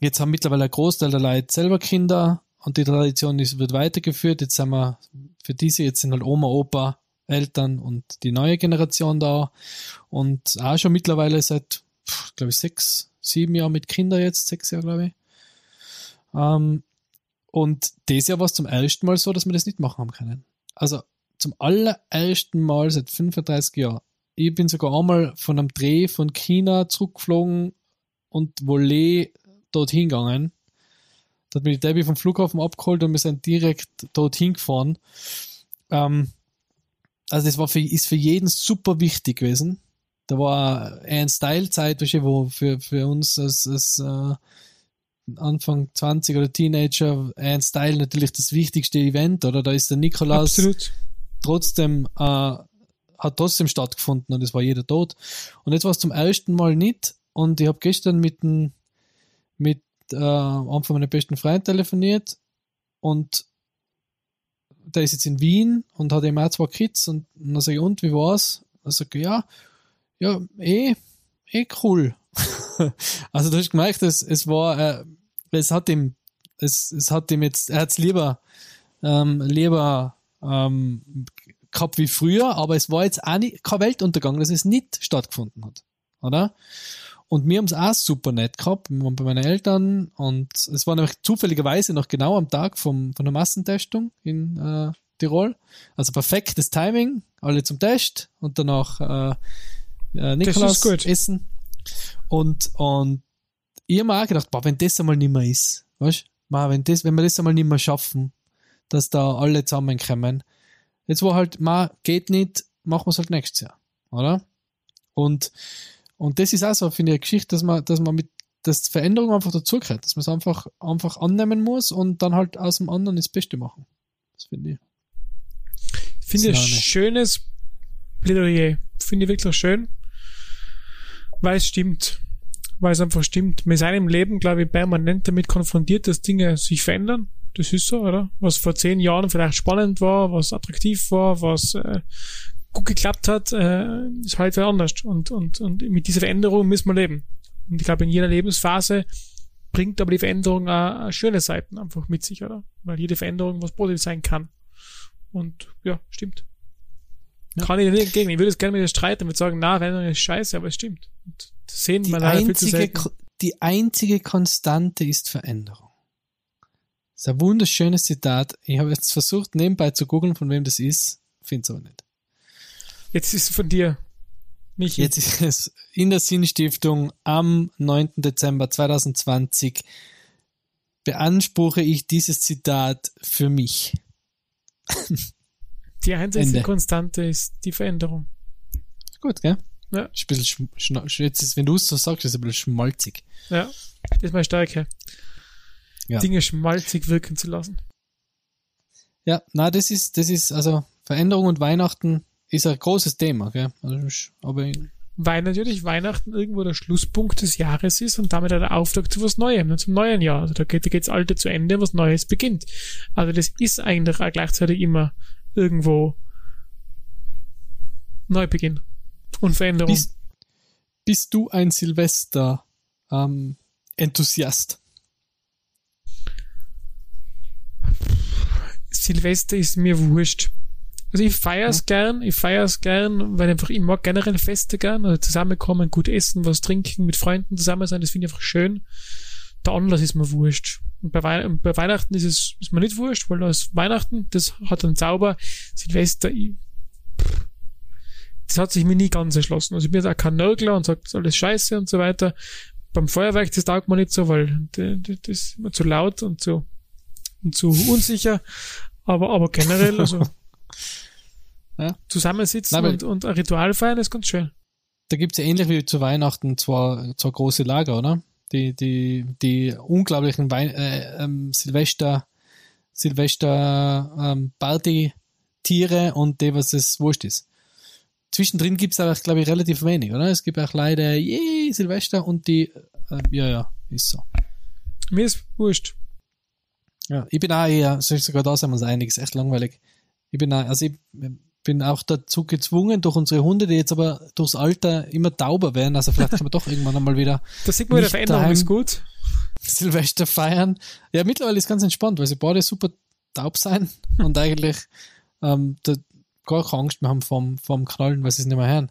[SPEAKER 1] jetzt haben mittlerweile ein Großteil der Leute selber Kinder und die Tradition ist, wird weitergeführt. Jetzt sind wir für diese, jetzt sind halt Oma, Opa, Eltern und die neue Generation da und auch schon mittlerweile seit, glaube ich, sechs, sieben Jahren mit Kindern jetzt, sechs Jahre, glaube ich. Ähm, und dieses Jahr war es zum ersten Mal so, dass wir das nicht machen haben können. Also zum allerersten Mal seit 35 Jahren. Ich bin sogar einmal von einem Dreh von China zurückgeflogen und Volley dorthin gegangen. Da hat mich die Debbie vom Flughafen abgeholt und wir sind direkt dorthin gefahren. Ähm, also das war für, ist für jeden super wichtig gewesen. Da war eine Style-Zeit, wo für, für uns als, als äh, Anfang 20 oder Teenager ein Style natürlich das wichtigste Event, oder? Da ist der Nikolaus
[SPEAKER 2] Absolut.
[SPEAKER 1] trotzdem, äh, hat trotzdem stattgefunden und es war jeder tot. Und jetzt war es zum ersten Mal nicht. Und ich habe gestern mit, dem, mit äh, einem von meinen besten Freunden telefoniert und der ist jetzt in Wien und hat eben auch zwei Kids und, und dann sage ich, und wie war's? Er sagt, ja, ja, eh, eh cool. also du hast gemerkt, es, es war, äh, es hat ihm, es, es hat ihm jetzt, er hat's lieber, ähm, lieber ähm, gehabt wie früher, aber es war jetzt auch nicht, kein Weltuntergang, dass es nicht stattgefunden hat, oder? Und wir haben es auch super nett gehabt, wir waren bei meinen Eltern und es war nämlich zufälligerweise noch genau am Tag vom, von der Massentestung in äh, Tirol. Also perfektes Timing, alle zum Test und danach äh, äh, Nikolaus essen. Und, und ich habe mir auch gedacht, boah, wenn das einmal nicht mehr ist, weißt du, wenn, das, wenn wir das einmal nicht mehr schaffen, dass da alle zusammenkommen. Jetzt war halt, ma, geht nicht, machen wir es halt nächstes Jahr, oder? Und, und das ist auch so, finde ich, eine Geschichte, dass man, dass man mit, dass Veränderung einfach dazugehört, dass man es einfach, einfach annehmen muss und dann halt aus dem anderen das Beste machen. Das finde ich.
[SPEAKER 2] Ich finde ein
[SPEAKER 1] Slane.
[SPEAKER 2] schönes Plädoyer. Finde ich wirklich schön. Weil es stimmt. Weil es einfach stimmt. Wir sind im Leben, glaube ich, permanent damit konfrontiert, dass Dinge sich verändern. Das ist so, oder? Was vor zehn Jahren vielleicht spannend war, was attraktiv war, was äh, gut geklappt hat, äh, ist wieder anders. Und, und, und mit dieser Veränderung müssen wir leben. Und ich glaube, in jeder Lebensphase bringt aber die Veränderung auch schöne Seiten einfach mit sich, oder? Weil jede Veränderung was positiv sein kann. Und ja, stimmt.
[SPEAKER 1] Ja.
[SPEAKER 2] Kann ich nicht entgegen. Ich würde es gerne mit dir streiten und würde sagen, na, Veränderung ist scheiße, aber es stimmt. Das sehen
[SPEAKER 1] Die einzige, die einzige Konstante ist Veränderung. Das ist ein wunderschönes Zitat. Ich habe jetzt versucht, nebenbei zu googeln, von wem das ist. Finde es aber nicht.
[SPEAKER 2] Jetzt ist es von dir. Michi.
[SPEAKER 1] Jetzt ist es in der Sinnstiftung am 9. Dezember 2020 beanspruche ich dieses Zitat für mich.
[SPEAKER 2] Die einzige
[SPEAKER 1] Ende.
[SPEAKER 2] Konstante ist die Veränderung.
[SPEAKER 1] Gut, gell?
[SPEAKER 2] Ja.
[SPEAKER 1] Ist ein bisschen jetzt ist, wenn du es so sagst, ist es ein bisschen schmalzig.
[SPEAKER 2] Ja, das ist meine Stärke.
[SPEAKER 1] Ja.
[SPEAKER 2] Dinge schmalzig wirken zu lassen.
[SPEAKER 1] Ja, na, das ist, das ist, also Veränderung und Weihnachten ist ein großes Thema, gell? Also, aber
[SPEAKER 2] Weil natürlich Weihnachten irgendwo der Schlusspunkt des Jahres ist und damit auch der Auftakt zu was Neuem, ne, zum neuen Jahr. Also da geht, da geht's Alte zu Ende, was Neues beginnt. Also das ist eigentlich auch gleichzeitig immer irgendwo Neubeginn und Veränderung.
[SPEAKER 1] bist, bist du ein Silvester ähm, Enthusiast?
[SPEAKER 2] Silvester ist mir wurscht. Also ich feier's gern, ich feier's gern, weil einfach ich mag generell Feste gern, also zusammenkommen, gut essen, was trinken, mit Freunden zusammen sein, das finde ich einfach schön. Der Anlass ist mir wurscht. Und bei, Wei bei Weihnachten ist es ist mir nicht wurscht, weil da ist Weihnachten, das hat einen Zauber. Silvester, ich, pff, das hat sich mir nie ganz erschlossen. Also ich bin jetzt auch kein Nörgler und sagt, das ist alles scheiße und so weiter. Beim Feuerwerk, das taugt mir nicht so, weil das, das ist immer zu laut und zu, und zu unsicher. Aber, aber generell, also
[SPEAKER 1] Ja.
[SPEAKER 2] zusammensitzen
[SPEAKER 1] Nein,
[SPEAKER 2] und, und ein Ritual feiern ist ganz schön.
[SPEAKER 1] Da gibt's ja ähnlich wie zu Weihnachten zwar, zwar große Lager, oder? Die, die, die unglaublichen Wein äh, ähm, Silvester, Silvester ähm, Party-Tiere und die, was es wurscht ist. Zwischendrin gibt's aber, glaube ich, relativ wenig, oder? Es gibt auch leider, je Silvester und die, äh, ja, ja, ist so.
[SPEAKER 2] Mir ist wurscht.
[SPEAKER 1] Ja, ich bin auch eher, so sogar da sind wir uns einig, ist echt langweilig. Ich bin auch, also ich bin auch dazu gezwungen durch unsere Hunde, die jetzt aber durchs Alter immer tauber werden, also vielleicht können wir doch irgendwann einmal wieder
[SPEAKER 2] Da sieht man wieder, Veränderung ist gut.
[SPEAKER 1] Silvester feiern. Ja, mittlerweile ist ganz entspannt, weil sie beide super taub sein und eigentlich ähm, da gar keine Angst mehr haben vom, vom Knallen, weil sie es nicht mehr hören.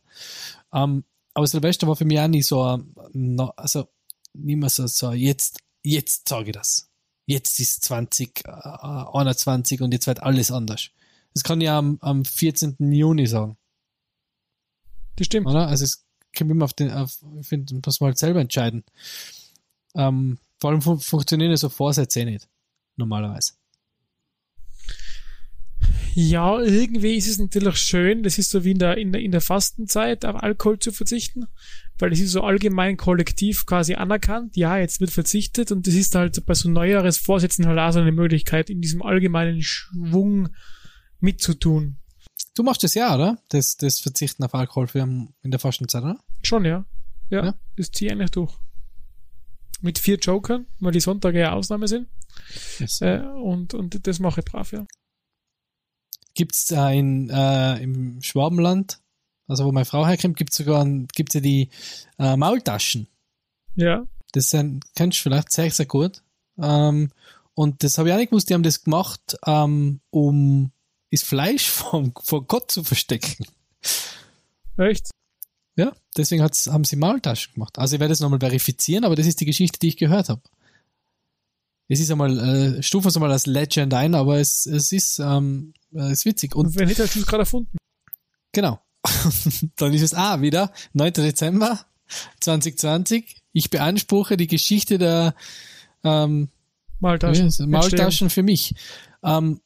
[SPEAKER 1] Ähm, aber Silvester war für mich auch nie so, no, also nicht mehr so, so jetzt, jetzt sage ich das. Jetzt ist 20, äh, 21 und jetzt wird alles anders. Das kann ich am, am 14. Juni sagen,
[SPEAKER 2] Das stimmt.
[SPEAKER 1] oder? Also es kommt immer auf den, auf, ich finde, muss man halt selber entscheiden. Ähm, vor allem fun funktionieren ja so Vorsätze eh nicht. Normalerweise.
[SPEAKER 2] Ja, irgendwie ist es natürlich schön, das ist so wie in der, in der, in der Fastenzeit, auf Alkohol zu verzichten, weil das ist so allgemein kollektiv quasi anerkannt. Ja, jetzt wird verzichtet und das ist halt bei so Neujahresvorsätzen halt auch so eine Möglichkeit, in diesem allgemeinen Schwung mitzutun.
[SPEAKER 1] Du machst das ja, oder? Das, das Verzichten auf Alkohol für in der Fastenzeit, oder?
[SPEAKER 2] Schon, ja. Ja,
[SPEAKER 1] Ja.
[SPEAKER 2] das ziehe ich eigentlich durch. Mit vier Jokern, weil die Sonntage ja Ausnahme sind.
[SPEAKER 1] Yes.
[SPEAKER 2] Äh, und, und das mache ich brav, ja.
[SPEAKER 1] Gibt's äh, in, äh, im Schwabenland, also wo meine Frau herkommt, gibt's sogar ein, gibt's ja die äh, Maultaschen.
[SPEAKER 2] Ja,
[SPEAKER 1] Das sind, kennst du vielleicht sehr, sehr gut. Ähm, und das habe ich auch nicht gewusst, die haben das gemacht, ähm, um das Fleisch vom, vor Gott zu verstecken.
[SPEAKER 2] echt?
[SPEAKER 1] Ja, deswegen haben sie Maultaschen gemacht. Also ich werde es nochmal verifizieren, aber das ist die Geschichte, die ich gehört habe. Es ist einmal, äh, stufen wir es einmal als Legend ein, aber es, es ist, ähm, äh, ist witzig. Und
[SPEAKER 2] Und hast du es gerade erfunden.
[SPEAKER 1] Genau. Dann ist es ah, wieder 9. Dezember 2020. Ich beanspruche die Geschichte der ähm,
[SPEAKER 2] Maltaschen.
[SPEAKER 1] wie- Maultaschen für mich. Ähm,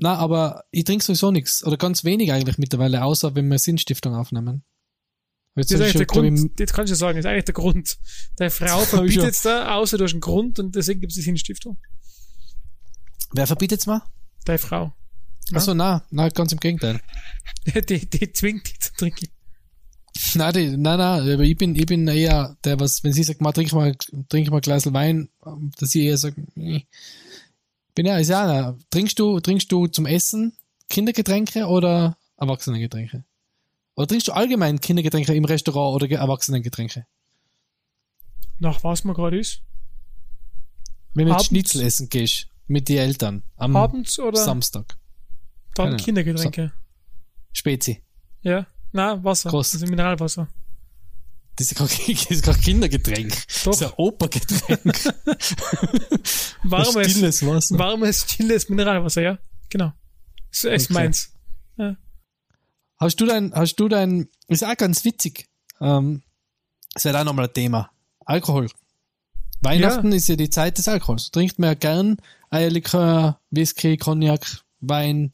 [SPEAKER 1] na, aber ich trinke sowieso nichts oder ganz wenig eigentlich mittlerweile, außer wenn wir Sinnstiftung aufnehmen. Jetzt
[SPEAKER 2] Das ist eigentlich der
[SPEAKER 1] schon, glaub ich,
[SPEAKER 2] Grund, jetzt kannst du sagen, das ist eigentlich der Grund. Deine Frau verbietet
[SPEAKER 1] schon.
[SPEAKER 2] es da, außer durch einen Grund und deswegen gibt es die Sinnstiftung.
[SPEAKER 1] wer verbietet's mal?
[SPEAKER 2] Deine Frau. Ja.
[SPEAKER 1] Achso, na, na, ganz im Gegenteil.
[SPEAKER 2] Die, die zwingt dich zu trinken.
[SPEAKER 1] Nein, die, nein, nein, aber ich bin, ich bin eher der, was, wenn sie sagt, mal, trink mal, trink mal ein Glas Wein, dass ich eher sage, nee. Bin ja, ist ja, einer. trinkst du, trinkst du zum Essen Kindergetränke oder Erwachsenengetränke? Oder trinkst du allgemein Kindergetränke im Restaurant oder Ge- Erwachsenengetränke?
[SPEAKER 2] Nach was man gerade ist.
[SPEAKER 1] Wenn du jetzt. Schnitzel essen gehst mit den Eltern am
[SPEAKER 2] Abends oder
[SPEAKER 1] Samstag.
[SPEAKER 2] dann
[SPEAKER 1] Keine.
[SPEAKER 2] Kindergetränke.
[SPEAKER 1] Spezi.
[SPEAKER 2] Ja. Na, Wasser.
[SPEAKER 1] Groß.
[SPEAKER 2] Also Mineralwasser.
[SPEAKER 1] Das ist kein, das ist kein Kindergetränk. Das
[SPEAKER 2] Doch.
[SPEAKER 1] ist ein Opergetränk.
[SPEAKER 2] Warmes,
[SPEAKER 1] Stilles Wasser.
[SPEAKER 2] warmes, stilles Mineralwasser, ja. Genau. So ist
[SPEAKER 1] Okay.
[SPEAKER 2] meins.
[SPEAKER 1] Hast du dein, hast du dein, ist auch ganz witzig. Ähm, das wäre auch nochmal ein Thema. Alkohol. Weihnachten
[SPEAKER 2] Ja.
[SPEAKER 1] ist ja die Zeit des Alkohols. Trinkt man ja gern Eierlikör, Whisky, Cognac, Wein,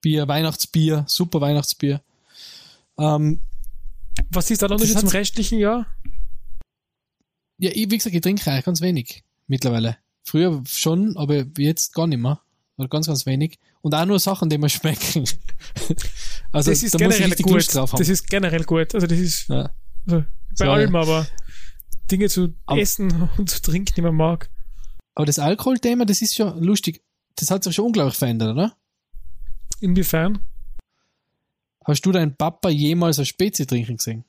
[SPEAKER 1] Bier, Weihnachtsbier, super Weihnachtsbier. Ähm,
[SPEAKER 2] Was ist der Unterschied zum restlichen Jahr?
[SPEAKER 1] ja, ich, wie gesagt, ich trinke eigentlich ganz wenig mittlerweile. Früher schon, aber jetzt gar nicht mehr. Oder ganz, ganz wenig. Und auch nur Sachen, die mir schmecken. also
[SPEAKER 2] das ist
[SPEAKER 1] da
[SPEAKER 2] generell gut.
[SPEAKER 1] Drauf haben.
[SPEAKER 2] Das ist generell gut. Also das ist
[SPEAKER 1] ja.
[SPEAKER 2] also bei
[SPEAKER 1] So,
[SPEAKER 2] allem, aber Dinge zu
[SPEAKER 1] Aber-
[SPEAKER 2] essen und zu trinken, die man mag.
[SPEAKER 1] Aber das Alkoholthema, das ist schon lustig. Das hat sich schon unglaublich verändert, oder?
[SPEAKER 2] Inwiefern?
[SPEAKER 1] Hast du deinen Papa jemals ein Spezi trinken gesehen?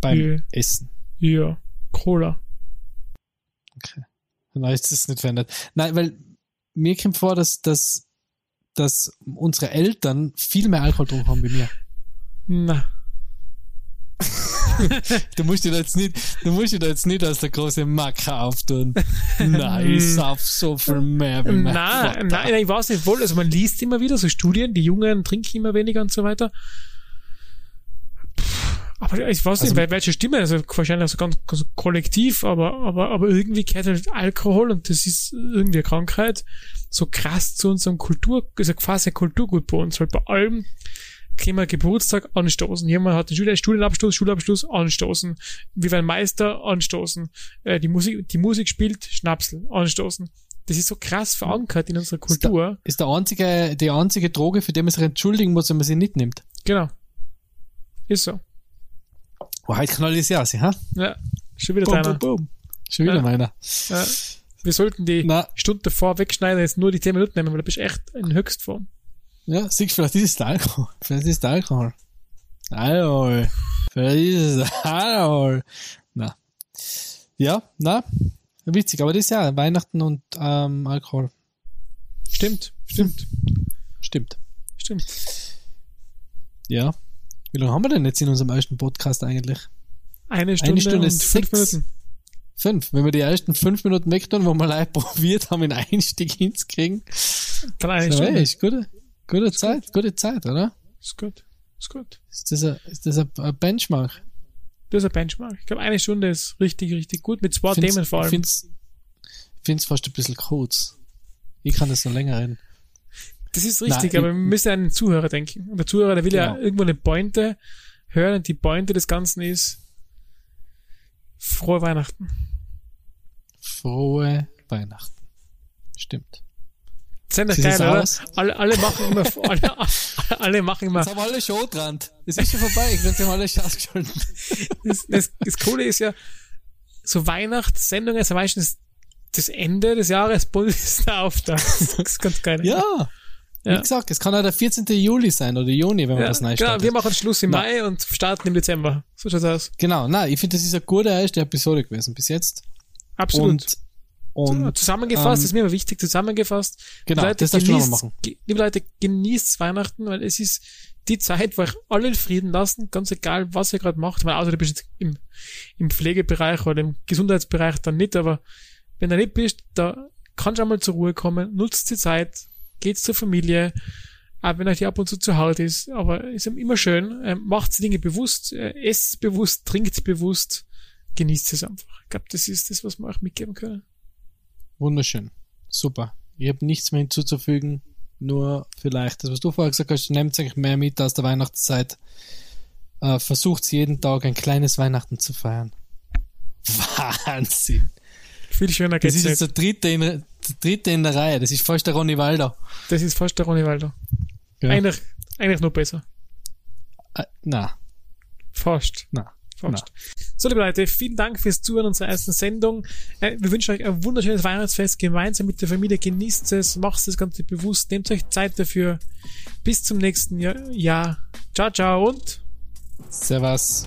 [SPEAKER 1] Beim
[SPEAKER 2] Ja.
[SPEAKER 1] Essen.
[SPEAKER 2] Ja. Cola.
[SPEAKER 1] Okay. Nein, ist das nicht verändert. Nein, weil mir kommt vor, dass, dass, dass unsere Eltern viel mehr Alkohol getrunken haben wie mir.
[SPEAKER 2] Na.
[SPEAKER 1] Du musst dir da jetzt nicht, du musst dir jetzt nicht als der große Macker auftun. Nein, ich sauf so viel mehr wie mein
[SPEAKER 2] Nein, nein, nein, ich weiß nicht wohl. Also man liest immer wieder so Studien, die Jungen trinken immer weniger und so weiter. Aber ich weiß
[SPEAKER 1] Also-
[SPEAKER 2] nicht, wel- welche Stimme, also wahrscheinlich so ganz, ganz kollektiv, aber, aber, aber irgendwie gehört halt Alkohol und das ist irgendwie eine Krankheit so krass zu unserem Kultur, also quasi Kulturgut bei uns, weil bei allem können wir Geburtstag anstoßen. Jemand hat den Schule- Studienabschluss, Schulabschluss anstoßen. Wir werden Meister anstoßen. Äh, die Musik, die Musik spielt Schnapsel anstoßen. Das ist so krass verankert in unserer Kultur.
[SPEAKER 1] Ist der einzige, die einzige Droge, für die man sich entschuldigen muss, wenn man sie nicht nimmt.
[SPEAKER 2] Genau. Ist so.
[SPEAKER 1] Oh, heute knallt es ja, sie, ha?
[SPEAKER 2] Ja. Schon wieder deiner.
[SPEAKER 1] Schon wieder
[SPEAKER 2] Ja.
[SPEAKER 1] meiner.
[SPEAKER 2] Ja. Wir sollten die
[SPEAKER 1] Na,
[SPEAKER 2] Stunde davor wegschneiden, jetzt nur die 10 Minuten nehmen, weil du bist echt in Höchstform.
[SPEAKER 1] Ja, siehst vielleicht ist es der Alkohol. Vielleicht ist es der Alkohol. Alkohol. Vielleicht ist es Alkohol. Na. Ja, na. Witzig, aber das ist ja Weihnachten und ähm, Alkohol.
[SPEAKER 2] Stimmt. Stimmt.
[SPEAKER 1] Stimmt.
[SPEAKER 2] Stimmt.
[SPEAKER 1] Ja. Wie lange haben wir denn jetzt in unserem ersten Podcast eigentlich?
[SPEAKER 2] Eine Stunde,
[SPEAKER 1] Stunde
[SPEAKER 2] und
[SPEAKER 1] sechs.
[SPEAKER 2] fünf Minuten.
[SPEAKER 1] Fünf. Wenn wir die ersten fünf Minuten wegtun, wo wir live probiert haben, einen Einstieg hinzukriegen.
[SPEAKER 2] Dann eine
[SPEAKER 1] So,
[SPEAKER 2] Stunde.
[SPEAKER 1] ey, ist gute, gute Zeit, gute Zeit, oder?
[SPEAKER 2] Ist gut. Ist gut.
[SPEAKER 1] Ist das ein, ist das ein, Benchmark?
[SPEAKER 2] Das ist ein Benchmark. Ich glaube, eine Stunde ist richtig, richtig gut. Mit zwei
[SPEAKER 1] Find's-
[SPEAKER 2] Themen vor allem.
[SPEAKER 1] Find's, find's fast ein bisschen kurz. Ich kann das noch länger reden.
[SPEAKER 2] Das ist richtig,
[SPEAKER 1] Nein,
[SPEAKER 2] aber
[SPEAKER 1] ich-
[SPEAKER 2] wir müssen an den Zuhörer denken. Und der Zuhörer, der will ja
[SPEAKER 1] Genau.
[SPEAKER 2] irgendwo eine Pointe hören und die Pointe des Ganzen ist frohe Weihnachten.
[SPEAKER 1] Frohe Weihnachten. Stimmt.
[SPEAKER 2] Das ist
[SPEAKER 1] Sieht
[SPEAKER 2] geil,
[SPEAKER 1] das
[SPEAKER 2] oder?
[SPEAKER 1] aus?
[SPEAKER 2] Alle, alle machen immer, alle, alle machen immer,
[SPEAKER 1] Jetzt haben wir alle schon dran. Es ist schon vorbei. Ich werde alle ausgeschalten.
[SPEAKER 2] das, das, das Coole ist ja, so Weihnachtssendungen sind meistens das Ende des Jahres, Bundesauftakt. Das ist ganz geil.
[SPEAKER 1] Ja.
[SPEAKER 2] Ja.
[SPEAKER 1] Wie gesagt, es kann auch der 14. Juli sein oder Juni, wenn man
[SPEAKER 2] Ja,
[SPEAKER 1] was neu
[SPEAKER 2] genau,
[SPEAKER 1] startet.
[SPEAKER 2] wir machen Schluss im
[SPEAKER 1] Na.
[SPEAKER 2] Mai und starten im Dezember. So schaut's aus.
[SPEAKER 1] Genau, nein, ich finde, das ist eine gute erste Episode gewesen bis jetzt.
[SPEAKER 2] Absolut.
[SPEAKER 1] Und, und
[SPEAKER 2] zusammengefasst,
[SPEAKER 1] ähm,
[SPEAKER 2] ist mir immer wichtig, zusammengefasst.
[SPEAKER 1] genau,
[SPEAKER 2] Leute,
[SPEAKER 1] das darfst du
[SPEAKER 2] genießt,
[SPEAKER 1] machen.
[SPEAKER 2] ge- liebe Leute, genießt Weihnachten, weil es ist die Zeit, wo euch alle in Frieden lassen, ganz egal, was ihr gerade macht. Weil außer du bist jetzt im, im Pflegebereich oder im Gesundheitsbereich dann nicht, aber wenn du nicht bist, da kannst du einmal zur Ruhe kommen, nutzt die Zeit, geht zur Familie, auch wenn euch die ab und zu zu hart ist, aber ist immer schön, ähm, macht die Dinge bewusst, äh, esst bewusst, trinkt bewusst, genießt es einfach. Ich glaube, das ist das, was wir euch mitgeben können.
[SPEAKER 1] Wunderschön. Super. Ich habe nichts mehr hinzuzufügen. Nur vielleicht, das, was du vorher gesagt hast, nehmt eigentlich mehr mit aus der Weihnachtszeit. Äh, Versucht jeden Tag ein kleines Weihnachten zu feiern. Wahnsinn.
[SPEAKER 2] Viel schöner
[SPEAKER 1] Das
[SPEAKER 2] geht's
[SPEAKER 1] ist
[SPEAKER 2] nicht.
[SPEAKER 1] jetzt der dritte, in, der dritte in der Reihe. Das ist fast der Ronny Walder.
[SPEAKER 2] Das ist fast der Ronny Walder.
[SPEAKER 1] Ja.
[SPEAKER 2] Eigentlich, eigentlich noch besser.
[SPEAKER 1] Äh, na,
[SPEAKER 2] Fast.
[SPEAKER 1] na.
[SPEAKER 2] So, liebe Leute, vielen Dank fürs Zuhören unserer ersten Sendung. Äh, wir wünschen euch ein wunderschönes Weihnachtsfest gemeinsam mit der Familie. Genießt es, macht das Ganze bewusst, nehmt euch Zeit dafür. Bis zum nächsten. Jahr. Ciao, ciao und
[SPEAKER 1] Servus.